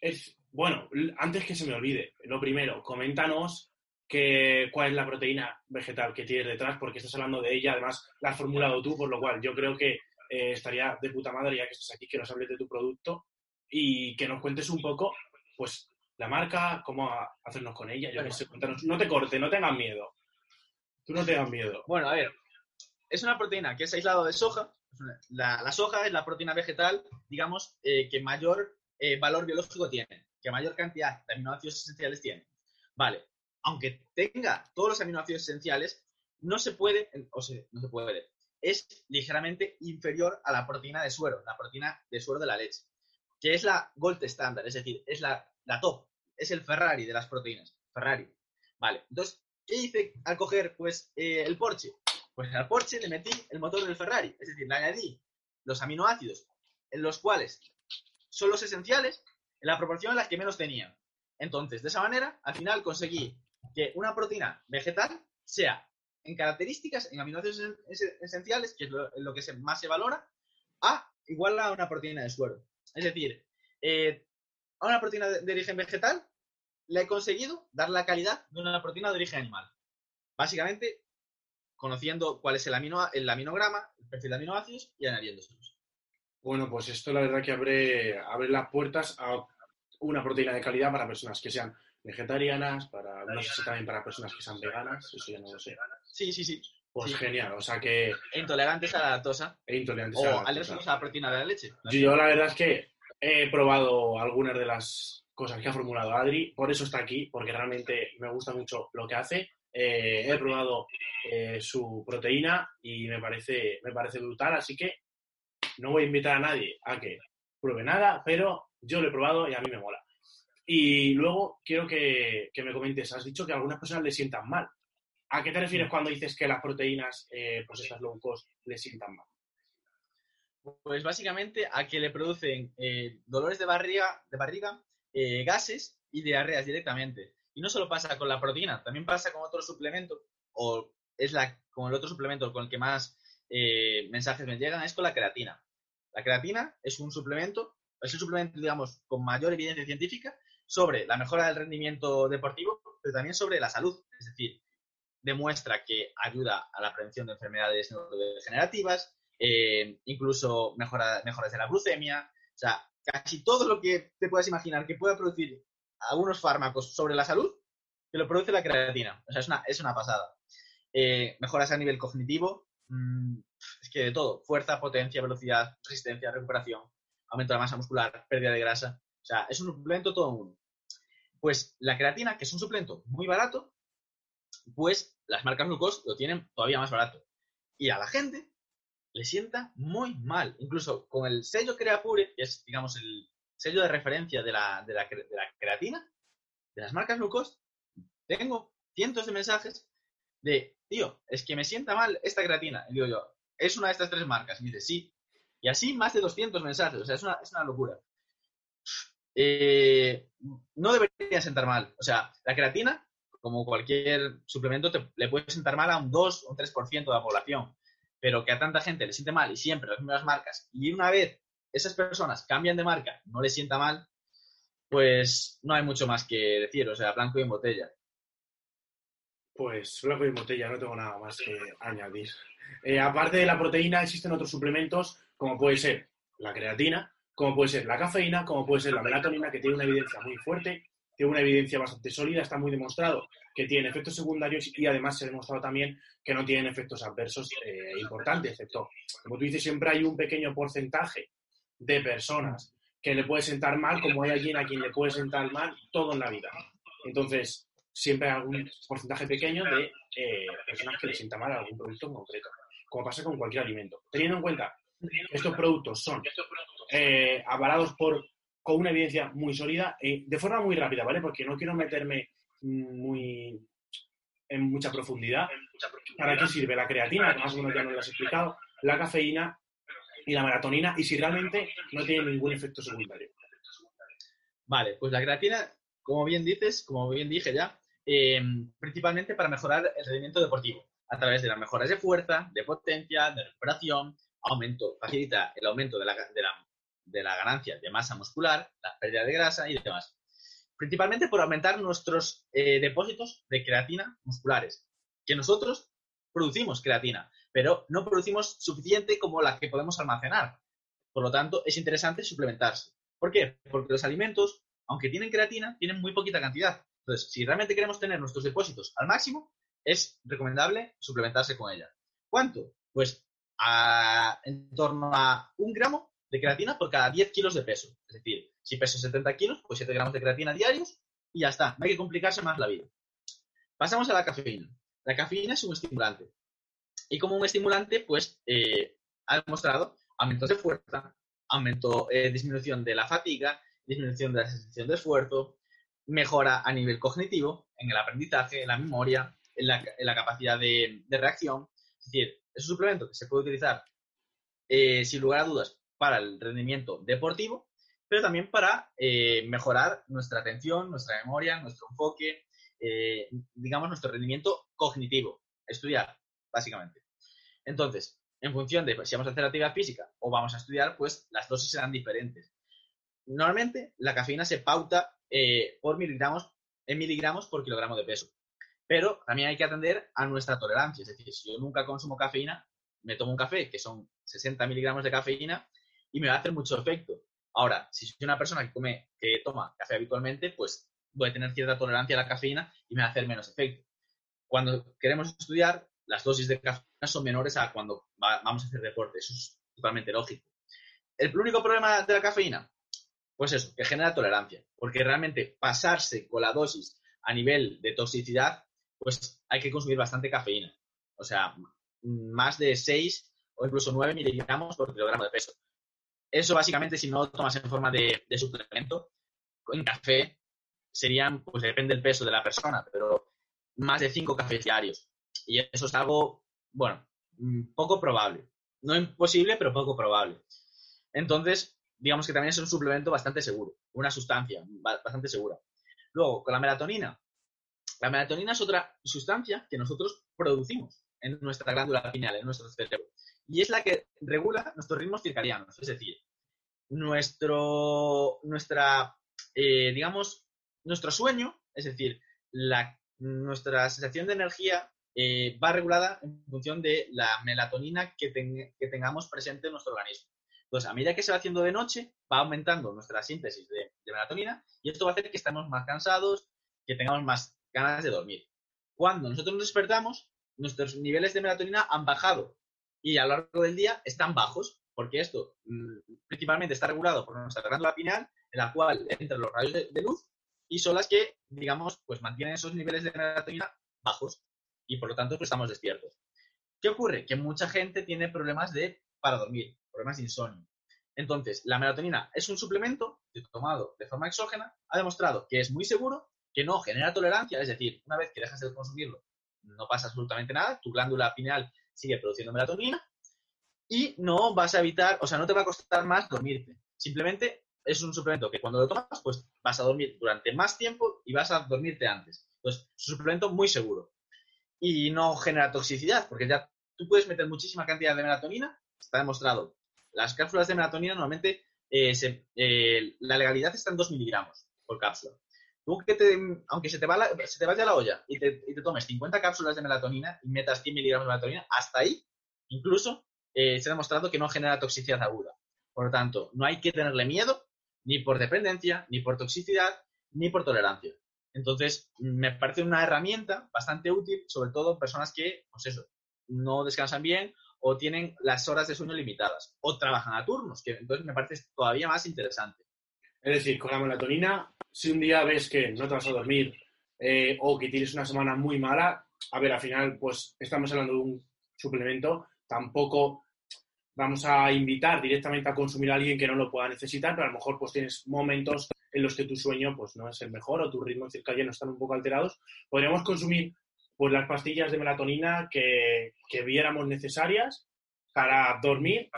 es, bueno, antes que se me olvide, lo primero, coméntanos que, cuál es la proteína vegetal que tienes detrás, porque estás hablando de ella, además la has formulado tú, por lo cual yo creo que eh, estaría de puta madre ya que estás aquí, que nos hables de tu producto y que nos cuentes un poco, pues, la marca, cómo hacernos con ella, cuéntanos, no te corte, no tengas miedo. Tú no tengas miedo. Bueno, a ver, es una proteína que es aislado de soja. La, soja es la proteína vegetal, digamos, eh, que mayor eh, valor biológico tiene que mayor cantidad de aminoácidos esenciales tiene. Vale, aunque tenga todos los aminoácidos esenciales, no se puede, o sea, no se puede, es ligeramente inferior a la proteína de suero, la proteína de suero de la leche, que es la gold standard, es decir, es la, la top, es el Ferrari de las proteínas, Ferrari. Vale, entonces, ¿qué hice al coger pues, eh, el Porsche? Pues al Porsche le metí el motor del Ferrari, es decir, le añadí los aminoácidos en los cuales son los esenciales en la proporción en la que menos tenía. Entonces, de esa manera, al final conseguí que una proteína vegetal sea en características, en aminoácidos esenciales, que es lo, que más se valora, a igual a una proteína de suero. Es decir, eh, a una proteína de, origen vegetal le he conseguido dar la calidad de una proteína de origen animal. Básicamente, conociendo cuál es el, amino, el aminograma, el perfil de aminoácidos y añadiéndoselos. Bueno, pues esto la verdad que abre, abre las puertas a una proteína de calidad para personas que sean vegetarianas, para no sé si también para personas que sean veganas, eso ya no lo sé. Sí, sí, sí. Pues genial, o sea que... E intolerantes a la lactosa. E intolerantes a la. O a la proteína de la leche. Yo la verdad es que he probado algunas de las cosas que ha formulado Adri, por eso está aquí, porque realmente me gusta mucho lo que hace. Eh, he probado eh, su proteína y me parece, me parece brutal, así que no voy a invitar a nadie a que pruebe nada, pero yo lo he probado y a mí me mola. Y luego quiero que, me comentes, has dicho que a algunas personas le sientan mal. ¿A qué te refieres cuando dices que las proteínas, eh, pues estas low cost, le sientan mal? Pues básicamente a que le producen eh, dolores de barriga, de barriga eh, gases y diarreas directamente. Y no solo pasa con la proteína, también pasa con otro suplemento, o es la, con el otro suplemento con el que más eh, mensajes me llegan, es con la creatina. La creatina es un suplemento, es el suplemento, digamos, con mayor evidencia científica sobre la mejora del rendimiento deportivo, pero también sobre la salud. Es decir, demuestra que ayuda a la prevención de enfermedades neurodegenerativas, eh, incluso mejora, mejoras de la glucemia, o sea, casi todo lo que te puedas imaginar que pueda producir algunos fármacos sobre la salud, que lo produce la creatina. O sea, es una, es una pasada. Eh, mejoras a nivel cognitivo, Mm, es que de todo, fuerza, potencia, velocidad, resistencia, recuperación, aumento de la masa muscular, pérdida de grasa. O sea, es un suplemento todo uno. Pues la creatina, que es un suplemento muy barato, pues las marcas glucos lo tienen todavía más barato. Y a la gente le sienta muy mal. Incluso con el sello Creapure, que es, digamos, el sello de referencia de la, de la, creatina, de las marcas glucos, tengo cientos de mensajes de tío, es que me sienta mal esta creatina. Y digo yo, ¿es una de estas tres marcas? Y dice, sí. Y así más de 200 mensajes, o sea, es una, es una locura. Eh, no debería sentar mal. O sea, la creatina, como cualquier suplemento, le puede sentar mal a un 2 o un 3% de la población. Pero que a tanta gente le siente mal y siempre las mismas marcas, y una vez esas personas cambian de marca, no les sienta mal, pues no hay mucho más que decir. O sea, blanco y en botella. Pues blanco y botella, no tengo nada más que añadir. Eh, aparte de la proteína, existen otros suplementos, como puede ser la creatina, como puede ser la cafeína, como puede ser la melatonina, que tiene una evidencia muy fuerte, tiene una evidencia bastante sólida, está muy demostrado que tiene efectos secundarios y además se ha demostrado también que no tienen efectos adversos eh, importantes, excepto, como tú dices, siempre hay un pequeño porcentaje de personas que le puede sentar mal, como hay alguien a quien le puede sentar mal todo en la vida. Entonces, siempre hay algún porcentaje pequeño de eh, personas que le sienta mal algún producto en concreto, como pasa con cualquier alimento. Teniendo en cuenta que estos productos son eh, avalados por con una evidencia muy sólida, eh, de forma muy rápida, ¿vale? Porque no quiero meterme muy en mucha profundidad. ¿Para qué sirve la creatina? Que más o menos ya nos lo has explicado. La cafeína y la melatonina. Y si realmente no tiene ningún efecto secundario. Vale, pues la creatina, como bien dices, como bien dije ya, eh, principalmente para mejorar el rendimiento deportivo, a través de las mejoras de fuerza, de potencia, de recuperación, aumento, facilita el aumento de la, de la de la ganancia de masa muscular, la pérdida de grasa y demás. Principalmente por aumentar nuestros eh, depósitos de creatina musculares, que nosotros producimos creatina, pero no producimos suficiente como la que podemos almacenar. Por lo tanto, es interesante suplementarse. ¿Por qué? Porque los alimentos, aunque tienen creatina, tienen muy poquita cantidad. Entonces, si realmente queremos tener nuestros depósitos al máximo, es recomendable suplementarse con ella. ¿Cuánto? Pues en torno a un gramo de creatina por cada 10 kilos de peso. Es decir, si peso 70 kilos, pues 7 gramos de creatina diarios y ya está. No hay que complicarse más la vida. Pasamos a la cafeína. La cafeína es un estimulante. Y como un estimulante, pues eh, ha demostrado aumentos de fuerza, aumento, eh, disminución de la fatiga, disminución de la sensación de esfuerzo, mejora a nivel cognitivo, en el aprendizaje, en la memoria, en la, capacidad de, reacción. Es decir, es un suplemento que se puede utilizar eh, sin lugar a dudas para el rendimiento deportivo, pero también para eh, mejorar nuestra atención, nuestra memoria, nuestro enfoque, eh, digamos, nuestro rendimiento cognitivo. Estudiar, básicamente. Entonces, en función de si vamos a hacer actividad física o vamos a estudiar, pues las dosis serán diferentes. Normalmente, la cafeína se pauta eh, por miligramos, en miligramos por kilogramo de peso. Pero también hay que atender a nuestra tolerancia. Es decir, si yo nunca consumo cafeína, me tomo un café, que son 60 miligramos de cafeína, y me va a hacer mucho efecto. Ahora, si soy una persona que come, que toma café habitualmente, pues voy a tener cierta tolerancia a la cafeína y me va a hacer menos efecto. Cuando queremos estudiar, las dosis de cafeína son menores a cuando vamos a hacer deporte. Eso es totalmente lógico. ¿El único problema de la cafeína? Pues eso, que genera tolerancia. Porque realmente pasarse con la dosis a nivel de toxicidad, pues hay que consumir bastante cafeína. O sea, más de 6 o incluso 9 miligramos por kilogramo de peso. Eso básicamente si no lo tomas en forma de, suplemento, en café serían, pues depende del peso de la persona, pero más de cinco cafés diarios. Y eso es algo, bueno, mm, poco probable. No imposible, pero poco probable. Entonces, digamos que también es un suplemento bastante seguro, una sustancia bastante segura. Luego, con la melatonina. La melatonina es otra sustancia que nosotros producimos en nuestra glándula pineal, en nuestro cerebro y es la que regula nuestros ritmos circadianos, es decir, nuestro, nuestra, eh, digamos, nuestro sueño, es decir, nuestra sensación de energía eh, va regulada en función de la melatonina que, tengamos presente en nuestro organismo. Entonces, a medida que se va haciendo de noche, va aumentando nuestra síntesis de melatonina y esto va a hacer que estemos más cansados, que tengamos más ganas de dormir. Cuando nosotros nos despertamos, nuestros niveles de melatonina han bajado y a lo largo del día están bajos, porque esto mm, principalmente está regulado por nuestra glándula pineal, en la cual entran los rayos de, luz y son las que, digamos, pues mantienen esos niveles de melatonina bajos y por lo tanto pues, estamos despiertos. ¿Qué ocurre? Que mucha gente tiene problemas de para dormir, problemas de insomnio. Entonces, la melatonina es un suplemento tomado de forma exógena, ha demostrado que es muy seguro, que no genera tolerancia, es decir, una vez que dejas de consumirlo, no pasa absolutamente nada, tu glándula pineal sigue produciendo melatonina y no vas a evitar, o sea, no te va a costar más dormirte. Simplemente es un suplemento que cuando lo tomas, pues vas a dormir durante más tiempo y vas a dormirte antes. Entonces, es un suplemento muy seguro. Y no genera toxicidad, porque ya tú puedes meter muchísima cantidad de melatonina, está demostrado. Las cápsulas de melatonina normalmente, eh, eh, la legalidad está en 2 miligramos por cápsula. Tú que te, aunque se te, va se te vaya la olla y te, y te, tomes 50 cápsulas de melatonina y metas 100 miligramos de melatonina, hasta ahí, incluso, eh, se ha demostrado que no genera toxicidad aguda. Por lo tanto, no hay que tenerle miedo ni por dependencia, ni por toxicidad, ni por tolerancia. Entonces, me parece una herramienta bastante útil, sobre todo en personas que, pues eso, no descansan bien o tienen las horas de sueño limitadas o trabajan a turnos, que entonces me parece todavía más interesante. Es decir, con la melatonina, si un día ves que no te vas a dormir eh, o que tienes una semana muy mala, a ver, al final, pues estamos hablando de un suplemento, tampoco vamos a invitar directamente a consumir a alguien que no lo pueda necesitar, pero a lo mejor pues tienes momentos en los que tu sueño pues no es el mejor o tu ritmo circadiano están un poco alterados. Podríamos consumir pues las pastillas de melatonina que, que viéramos necesarias para dormir,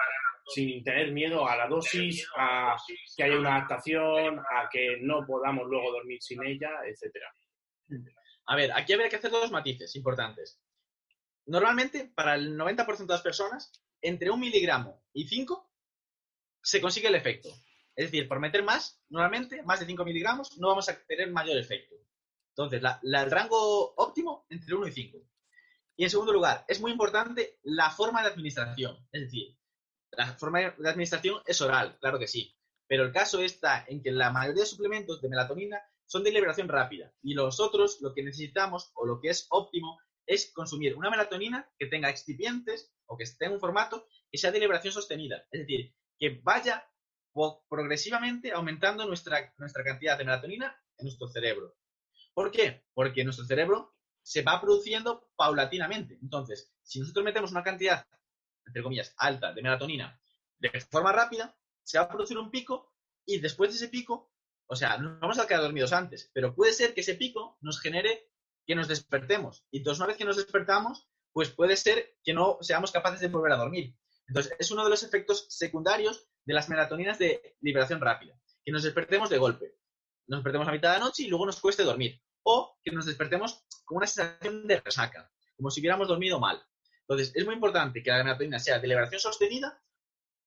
sin tener miedo a la dosis, a que haya una adaptación, a que no podamos luego dormir sin ella, etcétera. A ver, aquí habría que hacer dos matices importantes. Normalmente, para el 90% de las personas, entre un miligramo y 5 se consigue el efecto. Es decir, por meter más, normalmente, más de 5 miligramos, no vamos a tener mayor efecto. Entonces, el rango óptimo entre 1 y 5. Y en segundo lugar, es muy importante la forma de administración. Es decir, la forma de administración es oral, claro que sí. Pero el caso está en que la mayoría de suplementos de melatonina son de liberación rápida. Y los otros, lo que necesitamos o lo que es óptimo es consumir una melatonina que tenga excipientes o que esté en un formato que sea de liberación sostenida. Es decir, que vaya progresivamente aumentando nuestra, nuestra cantidad de melatonina en nuestro cerebro. ¿Por qué? Porque nuestro cerebro se va produciendo paulatinamente. Entonces, si nosotros metemos una cantidad, entre comillas, alta de melatonina de forma rápida, se va a producir un pico y después de ese pico, o sea, no vamos a quedar dormidos antes, pero puede ser que ese pico nos genere que nos despertemos. Y entonces, una vez que nos despertamos, pues puede ser que no seamos capaces de volver a dormir. Entonces, es uno de los efectos secundarios de las melatoninas de liberación rápida, que nos despertemos de golpe. Nos despertemos a mitad de la noche y luego nos cueste dormir. O que nos despertemos con una sensación de resaca, como si hubiéramos dormido mal. Entonces, es muy importante que la melatonina sea de liberación sostenida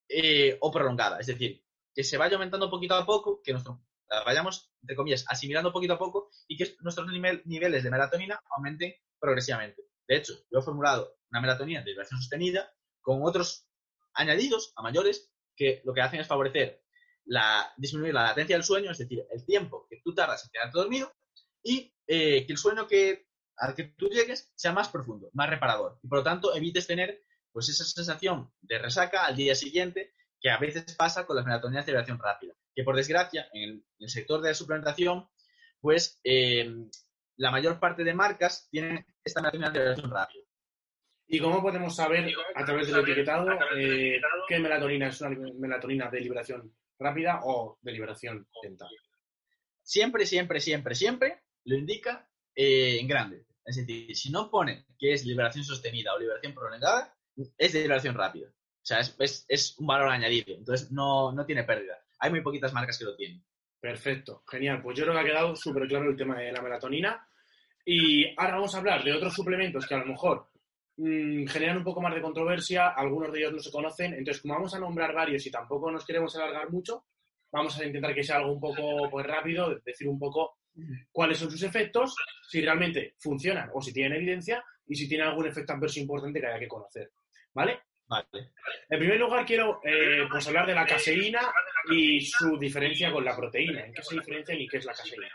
eh, o prolongada. Es decir, que se vaya aumentando poquito a poco, que nuestro vayamos, entre comillas, asimilando poquito a poco y que nuestros niveles de melatonina aumenten progresivamente. De hecho, yo he formulado una melatonina de liberación sostenida con otros añadidos a mayores que lo que hacen es favorecer la, disminuir la latencia del sueño, es decir, el tiempo que tú tardas en quedarte dormido y eh, que el sueño que, al que tú llegues sea más profundo, más reparador. Y por lo tanto, evites tener pues esa sensación de resaca al día siguiente que a veces pasa con las melatoninas de liberación rápida que por desgracia en el, sector de la suplementación, pues eh, la mayor parte de marcas tienen esta melatonina de liberación rápida. ¿Y cómo podemos saber a través del etiquetado eh, qué melatonina es una melatonina de liberación rápida o de liberación lenta? Siempre, siempre, siempre, siempre lo indica eh, en grande. Es decir, si no pone que es liberación sostenida o liberación prolongada, es de liberación rápida. O sea, es, es un valor añadido. Entonces, no, no tiene pérdida hay muy poquitas marcas que lo tienen. Perfecto, genial. Pues yo creo que ha quedado súper claro el tema de la melatonina. Y ahora vamos a hablar de otros suplementos que a lo mejor mm, generan un poco más de controversia, algunos de ellos no se conocen. Entonces, como vamos a nombrar varios y tampoco nos queremos alargar mucho, vamos a intentar que sea algo un poco pues, rápido, decir un poco cuáles son sus efectos, si realmente funcionan o si tienen evidencia y si tienen algún efecto adverso importante que haya que conocer. ¿Vale? En primer lugar, quiero eh, pues hablar de la caseína y su diferencia con la proteína. ¿En qué se diferencia y qué es la caseína?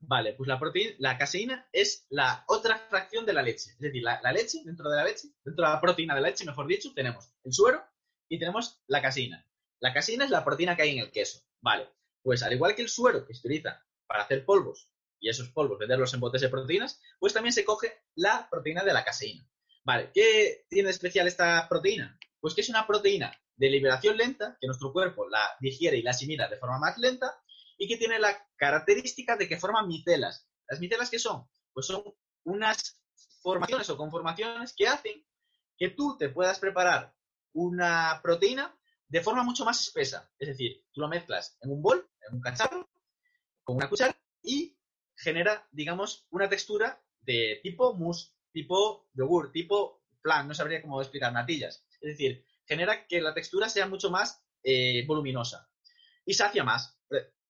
Vale, pues la proteína, la caseína es la otra fracción de la leche. Es decir, la, leche, dentro de la leche, dentro de la proteína de la leche, mejor dicho, tenemos el suero y tenemos la caseína. La caseína es la proteína que hay en el queso. Vale, pues al igual que el suero que se utiliza para hacer polvos y esos polvos venderlos en botes de proteínas, pues también se coge la proteína de la caseína. Vale, ¿qué tiene especial esta proteína? Pues que es una proteína de liberación lenta, que nuestro cuerpo la digiere y la asimila de forma más lenta, y que tiene la característica de que forma micelas. ¿Las micelas qué son? Pues son unas formaciones o conformaciones que hacen que tú te puedas preparar una proteína de forma mucho más espesa. Es decir, tú lo mezclas en un bol, en un cacharro, con una cuchara y genera, digamos, una textura de tipo mousse tipo yogur, tipo plan, no sabría cómo explicar, natillas. Es decir, genera que la textura sea mucho más eh, voluminosa y sacia más.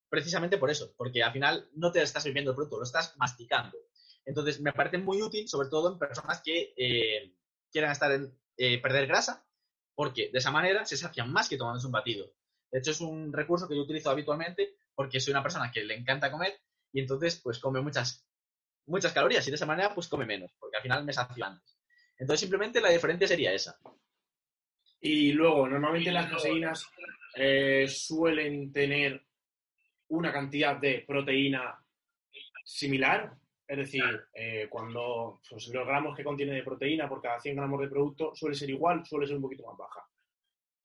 precisamente por eso, porque al final no te estás bebiendo el producto, lo estás masticando. Entonces, me parece muy útil, sobre todo en personas que eh, quieran estar en, eh, perder grasa, porque de esa manera se sacian más que tomándose un batido. De hecho, es un recurso que yo utilizo habitualmente porque soy una persona que le encanta comer y entonces, pues, come muchas, muchas calorías y de esa manera, pues, come menos, porque al final me sacio antes. Entonces, simplemente la diferencia sería esa. Y luego, normalmente las caseínas eh, suelen tener una cantidad de proteína similar. Es decir, eh, cuando pues, los gramos que contiene de proteína por cada 100 gramos de producto suele ser igual, suele ser un poquito más baja.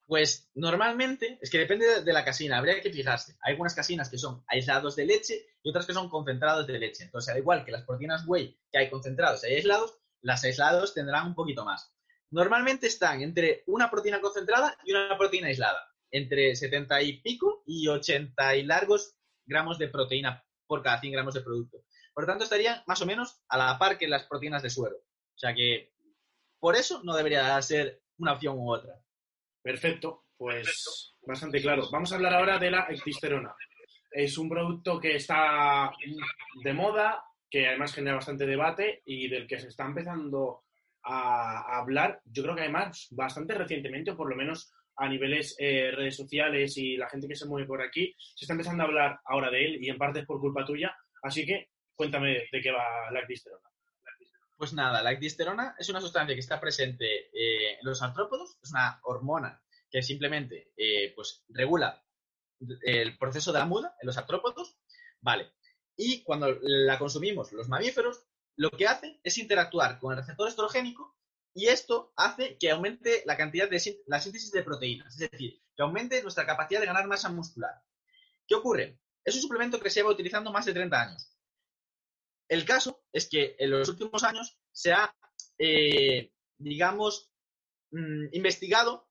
Pues normalmente, es que depende de la casina, habría que fijarse. Hay algunas casinas que son aislados de leche y otras que son concentrados de leche. Entonces, al igual que las proteínas whey que hay concentrados y aislados, las aislados tendrán un poquito más. Normalmente están entre una proteína concentrada y una proteína aislada, entre 70 y pico y 80 y largos gramos de proteína por cada 100 gramos de producto. Por lo tanto, estarían más o menos a la par que las proteínas de suero. O sea que por eso no debería ser una opción u otra. Perfecto, pues bastante claro. Vamos a hablar ahora de la ectisterona. Es un producto que está de moda, que además genera bastante debate y del que se está empezando a, hablar, yo creo que además bastante recientemente, o por lo menos a niveles eh, redes sociales y la gente que se mueve por aquí, se está empezando a hablar ahora de él y en parte es por culpa tuya. Así que cuéntame de qué va la ectisterona. Pues nada, la ectisterona es una sustancia que está presente eh, en los artrópodos, es una hormona que simplemente eh, pues, regula el proceso de la muda en los artrópodos, ¿vale? Y cuando la consumimos los mamíferos, lo que hace es interactuar con el receptor estrogénico y esto hace que aumente la cantidad de la síntesis de proteínas, es decir, que aumente nuestra capacidad de ganar masa muscular. ¿Qué ocurre? Es un suplemento que se lleva utilizando más de 30 años. El caso es que en los últimos años se ha, eh, digamos, mm, investigado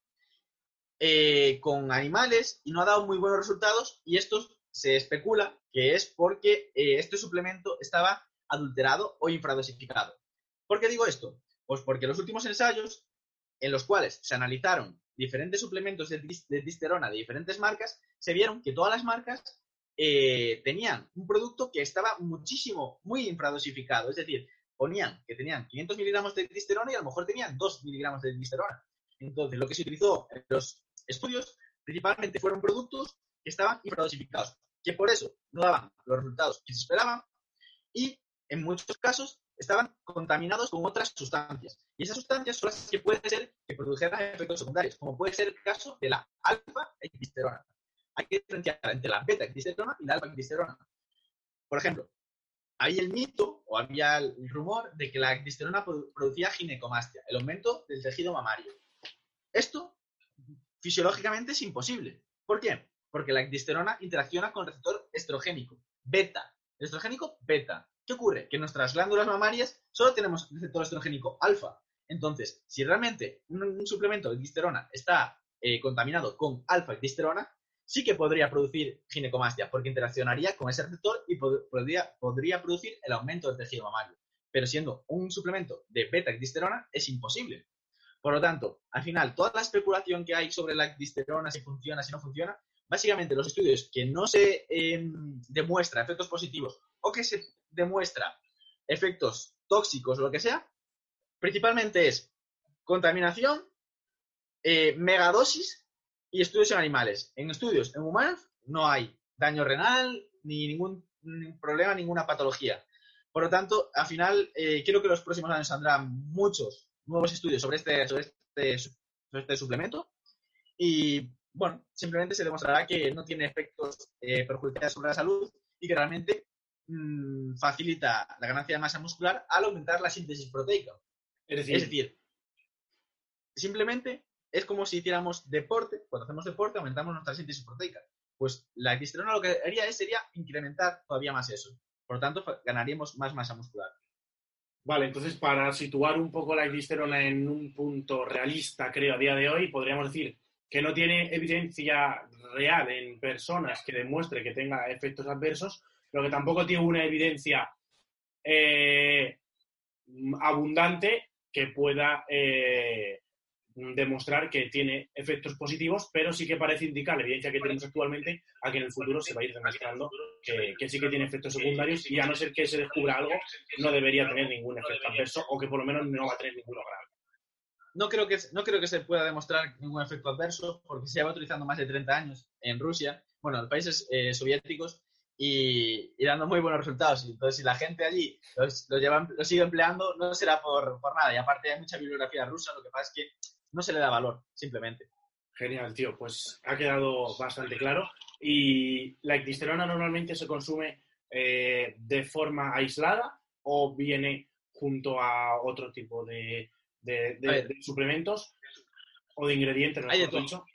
eh, con animales y no ha dado muy buenos resultados y esto se especula que es porque eh, este suplemento estaba adulterado o infradosificado. ¿Por qué digo esto? Pues porque los últimos ensayos en los cuales se analizaron diferentes suplementos de, disterona de diferentes marcas, se vieron que todas las marcas eh, tenían un producto que estaba muchísimo, muy infradosificado. Es decir, ponían que tenían 500 miligramos de disterona y a lo mejor tenían 2 miligramos de disterona. Entonces, lo que se utilizó en los estudios principalmente fueron productos que estaban infradosificados, que por eso no daban los resultados que se esperaban y en muchos casos estaban contaminados con otras sustancias. Y esas sustancias son las que pueden ser que produjeran efectos secundarios, como puede ser el caso de la alfa-ectisterona. Hay que diferenciar entre la beta-ectisterona y la alfa-ectisterona. Por ejemplo, hay el mito o había el rumor de que la ectisterona producía ginecomastia, el aumento del tejido mamario. Esto fisiológicamente es imposible. ¿Por qué? Porque la ectisterona interacciona con el receptor estrogénico, beta. Estrogénico, beta. ¿Qué ocurre? Que en nuestras glándulas mamarias solo tenemos receptor estrogénico alfa. Entonces, si realmente un, suplemento de disterona está eh, contaminado con alfa-disterona, sí que podría producir ginecomastia, porque interaccionaría con ese receptor y podría, producir el aumento del tejido mamario. Pero siendo un suplemento de beta-disterona, es imposible. Por lo tanto, al final, toda la especulación que hay sobre la disterona, si funciona, si no funciona, básicamente los estudios que no se em, demuestra efectos positivos o que se demuestra efectos tóxicos o lo que sea, principalmente es contaminación, eh, megadosis y estudios en animales. En estudios en humanos no hay daño renal ni ningún, problema, ninguna patología. Por lo tanto, al final, eh, creo que los próximos años saldrán muchos nuevos estudios sobre este, sobre este, sobre este suplemento y, bueno, simplemente se demostrará que no tiene efectos eh, perjudiciales sobre la salud y que realmente Mm, facilita la ganancia de masa muscular al aumentar la síntesis proteica. Es decir, simplemente es como si hiciéramos deporte, cuando hacemos deporte aumentamos nuestra síntesis proteica. Pues la ectisterona lo que haría es, sería incrementar todavía más eso. Por lo tanto, ganaríamos más masa muscular. Vale, entonces para situar un poco la ectisterona en un punto realista, creo, a día de hoy, podríamos decir que no tiene evidencia real en personas que demuestre que tenga efectos adversos, pero que tampoco tiene una evidencia eh, abundante que pueda eh, demostrar que tiene efectos positivos, pero sí que parece indicar la evidencia que tenemos actualmente a que en el futuro se va a ir demostrando que, sí que tiene efectos secundarios y a no ser que se descubra algo, no debería tener ningún efecto adverso o que por lo menos no va a tener ninguno grave. No creo, que, no creo que se pueda demostrar ningún efecto adverso porque se lleva utilizando más de 30 años en Rusia, bueno, en países eh, soviéticos y, dando muy buenos resultados. Entonces, si la gente allí lo, lleva, lo sigue empleando, no será por, nada. Y aparte hay mucha bibliografía rusa, lo que pasa es que no se le da valor, simplemente. Genial, tío. Pues ha quedado bastante claro. Y la ictisterona normalmente se consume eh, de forma aislada o viene junto a otro tipo de, de, de, de suplementos o de ingredientes, hay de todo. Dicho.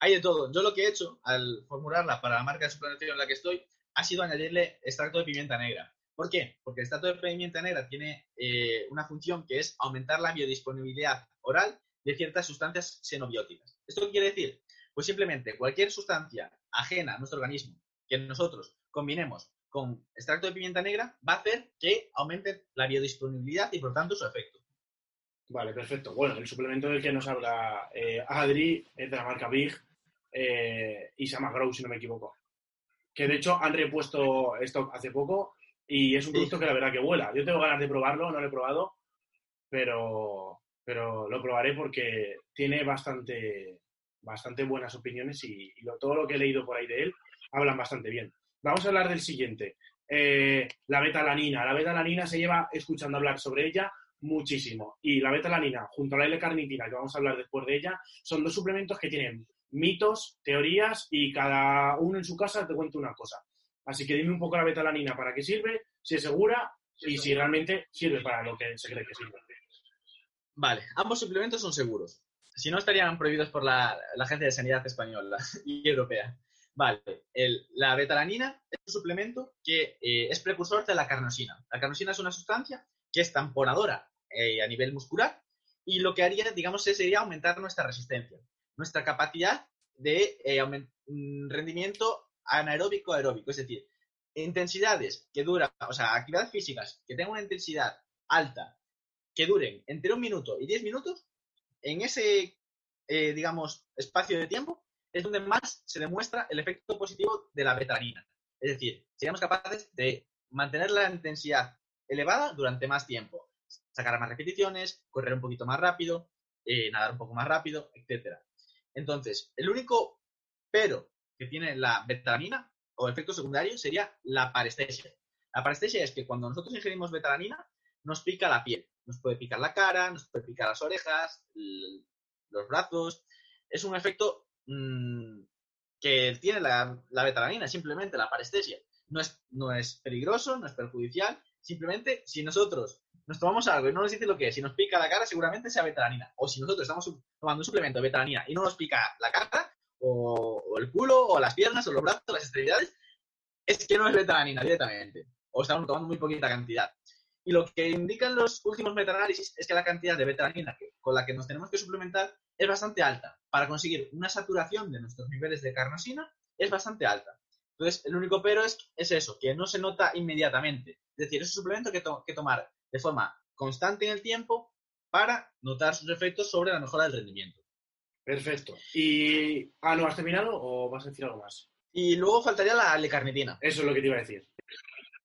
Hay de todo. Yo lo que he hecho al formularla para la marca de suplementación en la que estoy ha sido añadirle extracto de pimienta negra. ¿Por qué? Porque el extracto de pimienta negra tiene eh, una función que es aumentar la biodisponibilidad oral de ciertas sustancias xenobióticas. ¿Esto qué quiere decir? Pues simplemente cualquier sustancia ajena a nuestro organismo que nosotros combinemos con extracto de pimienta negra va a hacer que aumente la biodisponibilidad y por tanto su efecto. Vale, perfecto. Bueno, el suplemento del que nos habla eh, Adri es de la marca Big eh, y se llama Grow, si no me equivoco. Que de hecho han repuesto esto hace poco y es un producto sí. que la verdad que vuela. Yo tengo ganas de probarlo, no lo he probado, pero, pero lo probaré porque tiene bastante, bastante buenas opiniones y, y lo, todo lo que he leído por ahí de él hablan bastante bien. Vamos a hablar del siguiente. Eh, la betalanina. La betalanina se lleva escuchando hablar sobre ella muchísimo. Y la betalanina, junto a la L-carnitina, que vamos a hablar después de ella, son dos suplementos que tienen mitos, teorías y cada uno en su casa te cuenta una cosa. Así que dime un poco la betalanina para qué sirve, si es segura y si realmente sirve para lo que se cree que sirve. Vale, ambos suplementos son seguros. Si no, estarían prohibidos por la, la Agencia de Sanidad Española y Europea. Vale, el, la betalanina es un suplemento que eh, es precursor de la carnosina. La carnosina es una sustancia que es tamponadora eh, a nivel muscular y lo que haría, digamos, sería aumentar nuestra resistencia, nuestra capacidad de eh, rendimiento anaeróbico aeróbico, es decir, intensidades que duran, o sea, actividades físicas que tengan una intensidad alta, que duren entre un minuto y diez minutos, en ese, eh, digamos, espacio de tiempo, es donde más se demuestra el efecto positivo de la betalanina. Es decir, seríamos capaces de mantener la intensidad elevada durante más tiempo, sacar más repeticiones, correr un poquito más rápido, eh, nadar un poco más rápido, etc. Entonces, el único pero que tiene la betalanina o efecto secundario sería la parestesia. La parestesia es que cuando nosotros ingerimos betalanina, nos pica la piel. Nos puede picar la cara, nos puede picar las orejas, los brazos. Es un efecto mmm, que tiene la, la, betalanina, simplemente la parestesia. No es, no es peligroso, no es perjudicial. Simplemente, si nosotros nos tomamos algo y no nos dice lo que es, si nos pica la cara, seguramente sea betalanina. O si nosotros estamos tomando un suplemento de betalanina y no nos pica la cara, o, o, el culo, o las piernas, o los brazos, las extremidades, es que no es betalanina directamente. O estamos tomando muy poquita cantidad. Y lo que indican los últimos metaanálisis es que la cantidad de betalanina con la que nos tenemos que suplementar es bastante alta. Para conseguir una saturación de nuestros niveles de carnosina es bastante alta. Entonces, el único pero es, es eso, que no se nota inmediatamente. Es decir, es un suplemento que, to que tomar de forma constante en el tiempo para notar sus efectos sobre la mejora del rendimiento. Perfecto. ¿Y ah, no has terminado o vas a decir algo más? Y luego faltaría la L-carnitina. Eso es lo que te iba a decir.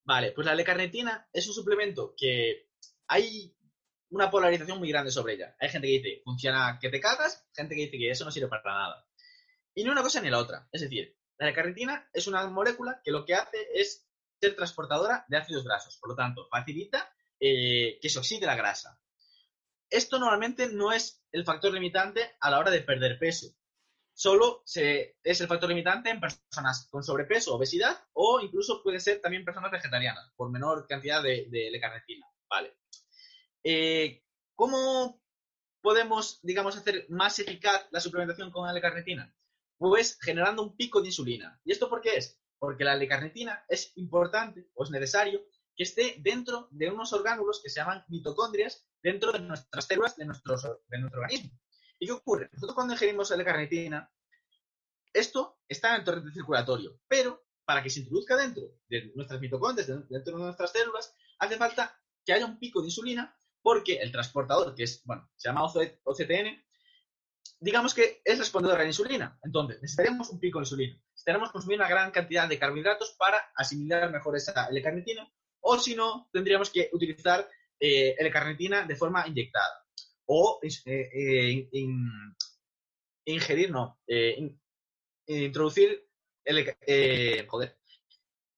Vale, pues la L-carnitina es un suplemento que hay una polarización muy grande sobre ella. Hay gente que dice, funciona que te cagas, gente que dice que eso no sirve para nada. Y ni una cosa ni la otra. Es decir, la L-carnitina es una molécula que lo que hace es ser transportadora de ácidos grasos. Por lo tanto, facilita eh, que se oxide la grasa. Esto normalmente no es el factor limitante a la hora de perder peso. Solo es el factor limitante en personas con sobrepeso, obesidad o incluso puede ser también personas vegetarianas por menor cantidad de, de. Vale. Eh, ¿Cómo podemos, digamos, hacer más eficaz la suplementación con L-carnitina? Pues generando un pico de insulina. ¿Y esto por qué es? Porque la L-carnitina es importante o es necesario que esté dentro de unos orgánulos que se llaman mitocondrias dentro de nuestras células de nuestro organismo. ¿Y qué ocurre? Nosotros cuando ingerimos L-carnitina, esto está en el torrente circulatorio, pero para que se introduzca dentro de nuestras mitocondrias, dentro de nuestras células, hace falta que haya un pico de insulina porque el transportador, que es, bueno, se llama OCTN, digamos que es respondedor a la insulina. Entonces, necesitaremos un pico de insulina. Necesitaremos consumir una gran cantidad de carbohidratos para asimilar mejor esa L-carnitina, o si no, tendríamos que utilizar eh, L-carnitina de forma inyectada. O eh, eh, ingerir, no, introducir joder,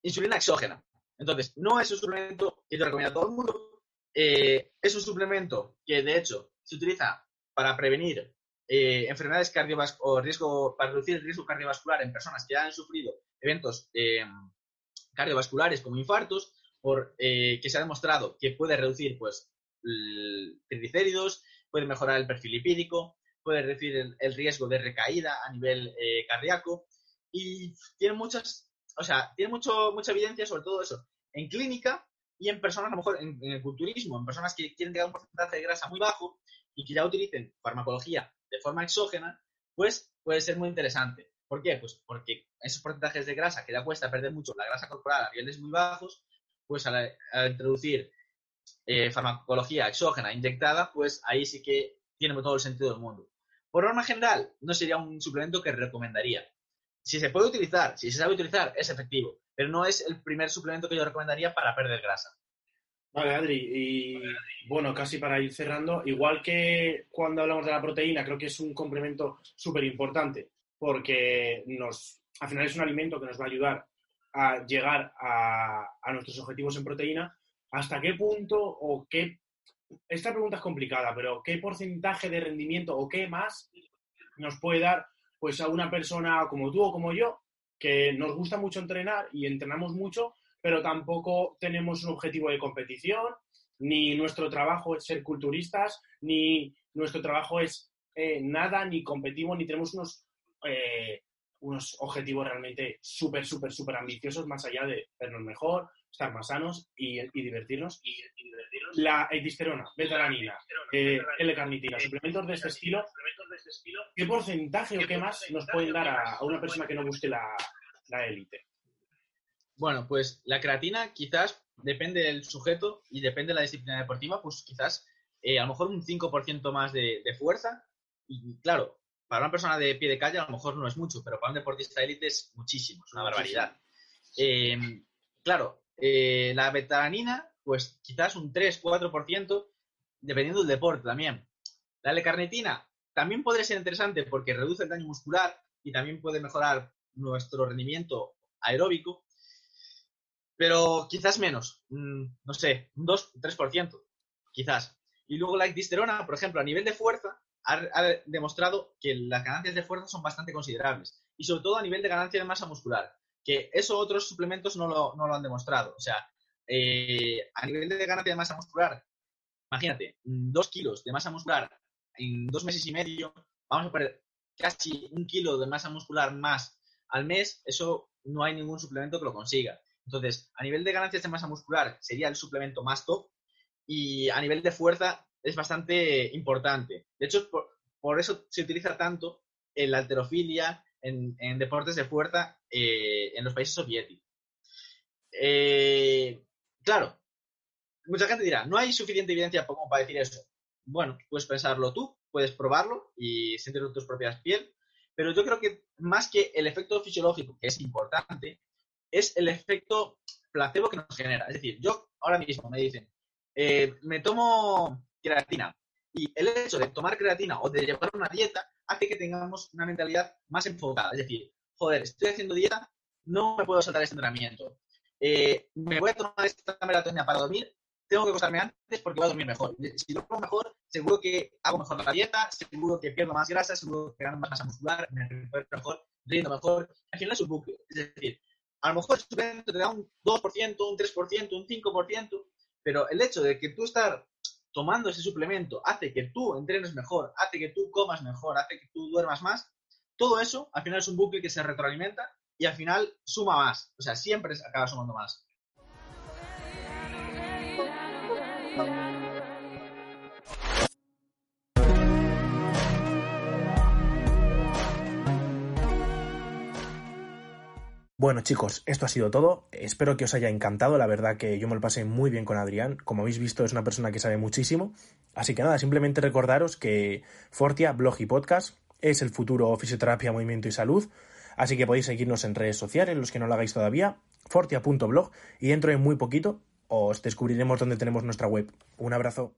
insulina exógena. Entonces, no es un suplemento que yo recomiendo a todo el mundo. es un suplemento que, de hecho, se utiliza para prevenir eh, enfermedades cardiovasculares o riesgo, para reducir el riesgo cardiovascular en personas que han sufrido eventos eh, cardiovasculares como infartos, por, eh, que se ha demostrado que puede reducir pues, triglicéridos, puede mejorar el perfil lipídico, puede reducir el, riesgo de recaída a nivel cardíaco y tiene muchas, o sea, tiene mucho, mucha evidencia sobre todo eso en clínica y en personas, a lo mejor en, en el culturismo, en personas que quieren llegar a un porcentaje de grasa muy bajo y que ya utilicen farmacología de forma exógena, pues puede ser muy interesante. ¿Por qué? Pues porque esos porcentajes de grasa que ya cuesta perder mucho la grasa corporal a niveles muy bajos, pues al, introducir eh, farmacología exógena inyectada, pues ahí sí que tiene todo el sentido del mundo. Por norma general, no sería un suplemento que recomendaría. Si se puede utilizar, si se sabe utilizar, es efectivo, pero no es el primer suplemento que yo recomendaría para perder grasa. Vale, Adri, y bueno, casi para ir cerrando, igual que cuando hablamos de la proteína, creo que es un complemento súper importante porque nos, al final es un alimento que nos va a ayudar a llegar a, nuestros objetivos en proteína. ¿Hasta qué punto o qué, esta pregunta es complicada, pero qué porcentaje de rendimiento o qué más nos puede dar pues a una persona como tú o como yo, que nos gusta mucho entrenar y entrenamos mucho, pero tampoco tenemos un objetivo de competición, ni nuestro trabajo es ser culturistas, ni nuestro trabajo es eh, nada, ni competimos, ni tenemos unos, eh, unos objetivos realmente súper, súper, súper ambiciosos, más allá de vernos mejor, estar más sanos y, divertirnos. Y, divertirnos. La etisterona, betalanina, eh, L-carnitina, suplementos de este estilo, ¿qué porcentaje o qué más nos pueden dar a, una persona que no busque la élite? Bueno, pues la creatina quizás depende del sujeto y depende de la disciplina deportiva, pues quizás eh, a lo mejor un 5% más de, fuerza. Y claro, para una persona de pie de calle a lo mejor no es mucho, pero para un deportista élite es muchísimo, es una barbaridad. Eh, claro, eh, la betalanina, pues quizás un 3-4%, dependiendo del deporte también. La L-carnitina también podría ser interesante porque reduce el daño muscular y también puede mejorar nuestro rendimiento aeróbico, pero quizás menos, mm, no sé, un 2, 3%, quizás. Y luego la disterona, por ejemplo, a nivel de fuerza, ha, demostrado que las ganancias de fuerza son bastante considerables. Y sobre todo a nivel de ganancia de masa muscular, que eso otros suplementos no lo, no lo han demostrado. O sea, eh, a nivel de ganancia de masa muscular, imagínate, dos kilos de masa muscular en dos meses y medio, vamos a poner casi un kilo de masa muscular más al mes, eso no hay ningún suplemento que lo consiga. Entonces, a nivel de ganancias de masa muscular sería el suplemento más top y a nivel de fuerza es bastante importante. De hecho, por, eso se utiliza tanto en la alterofilia, en, deportes de fuerza eh, en los países soviéticos. Eh, claro, mucha gente dirá, no hay suficiente evidencia como para decir eso. Bueno, puedes pensarlo tú, puedes probarlo y sentirlo tus propias piel, pero yo creo que más que el efecto fisiológico, que es importante, es el efecto placebo que nos genera. Es decir, yo ahora mismo me dicen, eh, me tomo creatina y el hecho de tomar creatina o de llevar una dieta hace que tengamos una mentalidad más enfocada. Es decir, joder, estoy haciendo dieta, no me puedo saltar este entrenamiento. Eh, me voy a tomar esta melatonina para dormir, tengo que acostarme antes porque voy a dormir mejor. Si duermo mejor, seguro que hago mejor la dieta, seguro que pierdo más grasa, seguro que gano más masa muscular, me recupero mejor, rindo mejor. Al final es un bucle. Es decir, a lo mejor el suplemento te da un 2%, un 3%, un 5%, pero el hecho de que tú estar tomando ese suplemento hace que tú entrenes mejor, hace que tú comas mejor, hace que tú duermas más, todo eso al final es un bucle que se retroalimenta y al final suma más, o sea, siempre acaba sumando más. Bueno chicos, esto ha sido todo. Espero que os haya encantado. La verdad que yo me lo pasé muy bien con Adrián. Como habéis visto es una persona que sabe muchísimo. Así que nada, simplemente recordaros que Fortia, blog y podcast es el futuro fisioterapia, movimiento y salud. Así que podéis seguirnos en redes sociales, los que no lo hagáis todavía, fortia.blog y dentro de muy poquito os descubriremos dónde tenemos nuestra web. Un abrazo.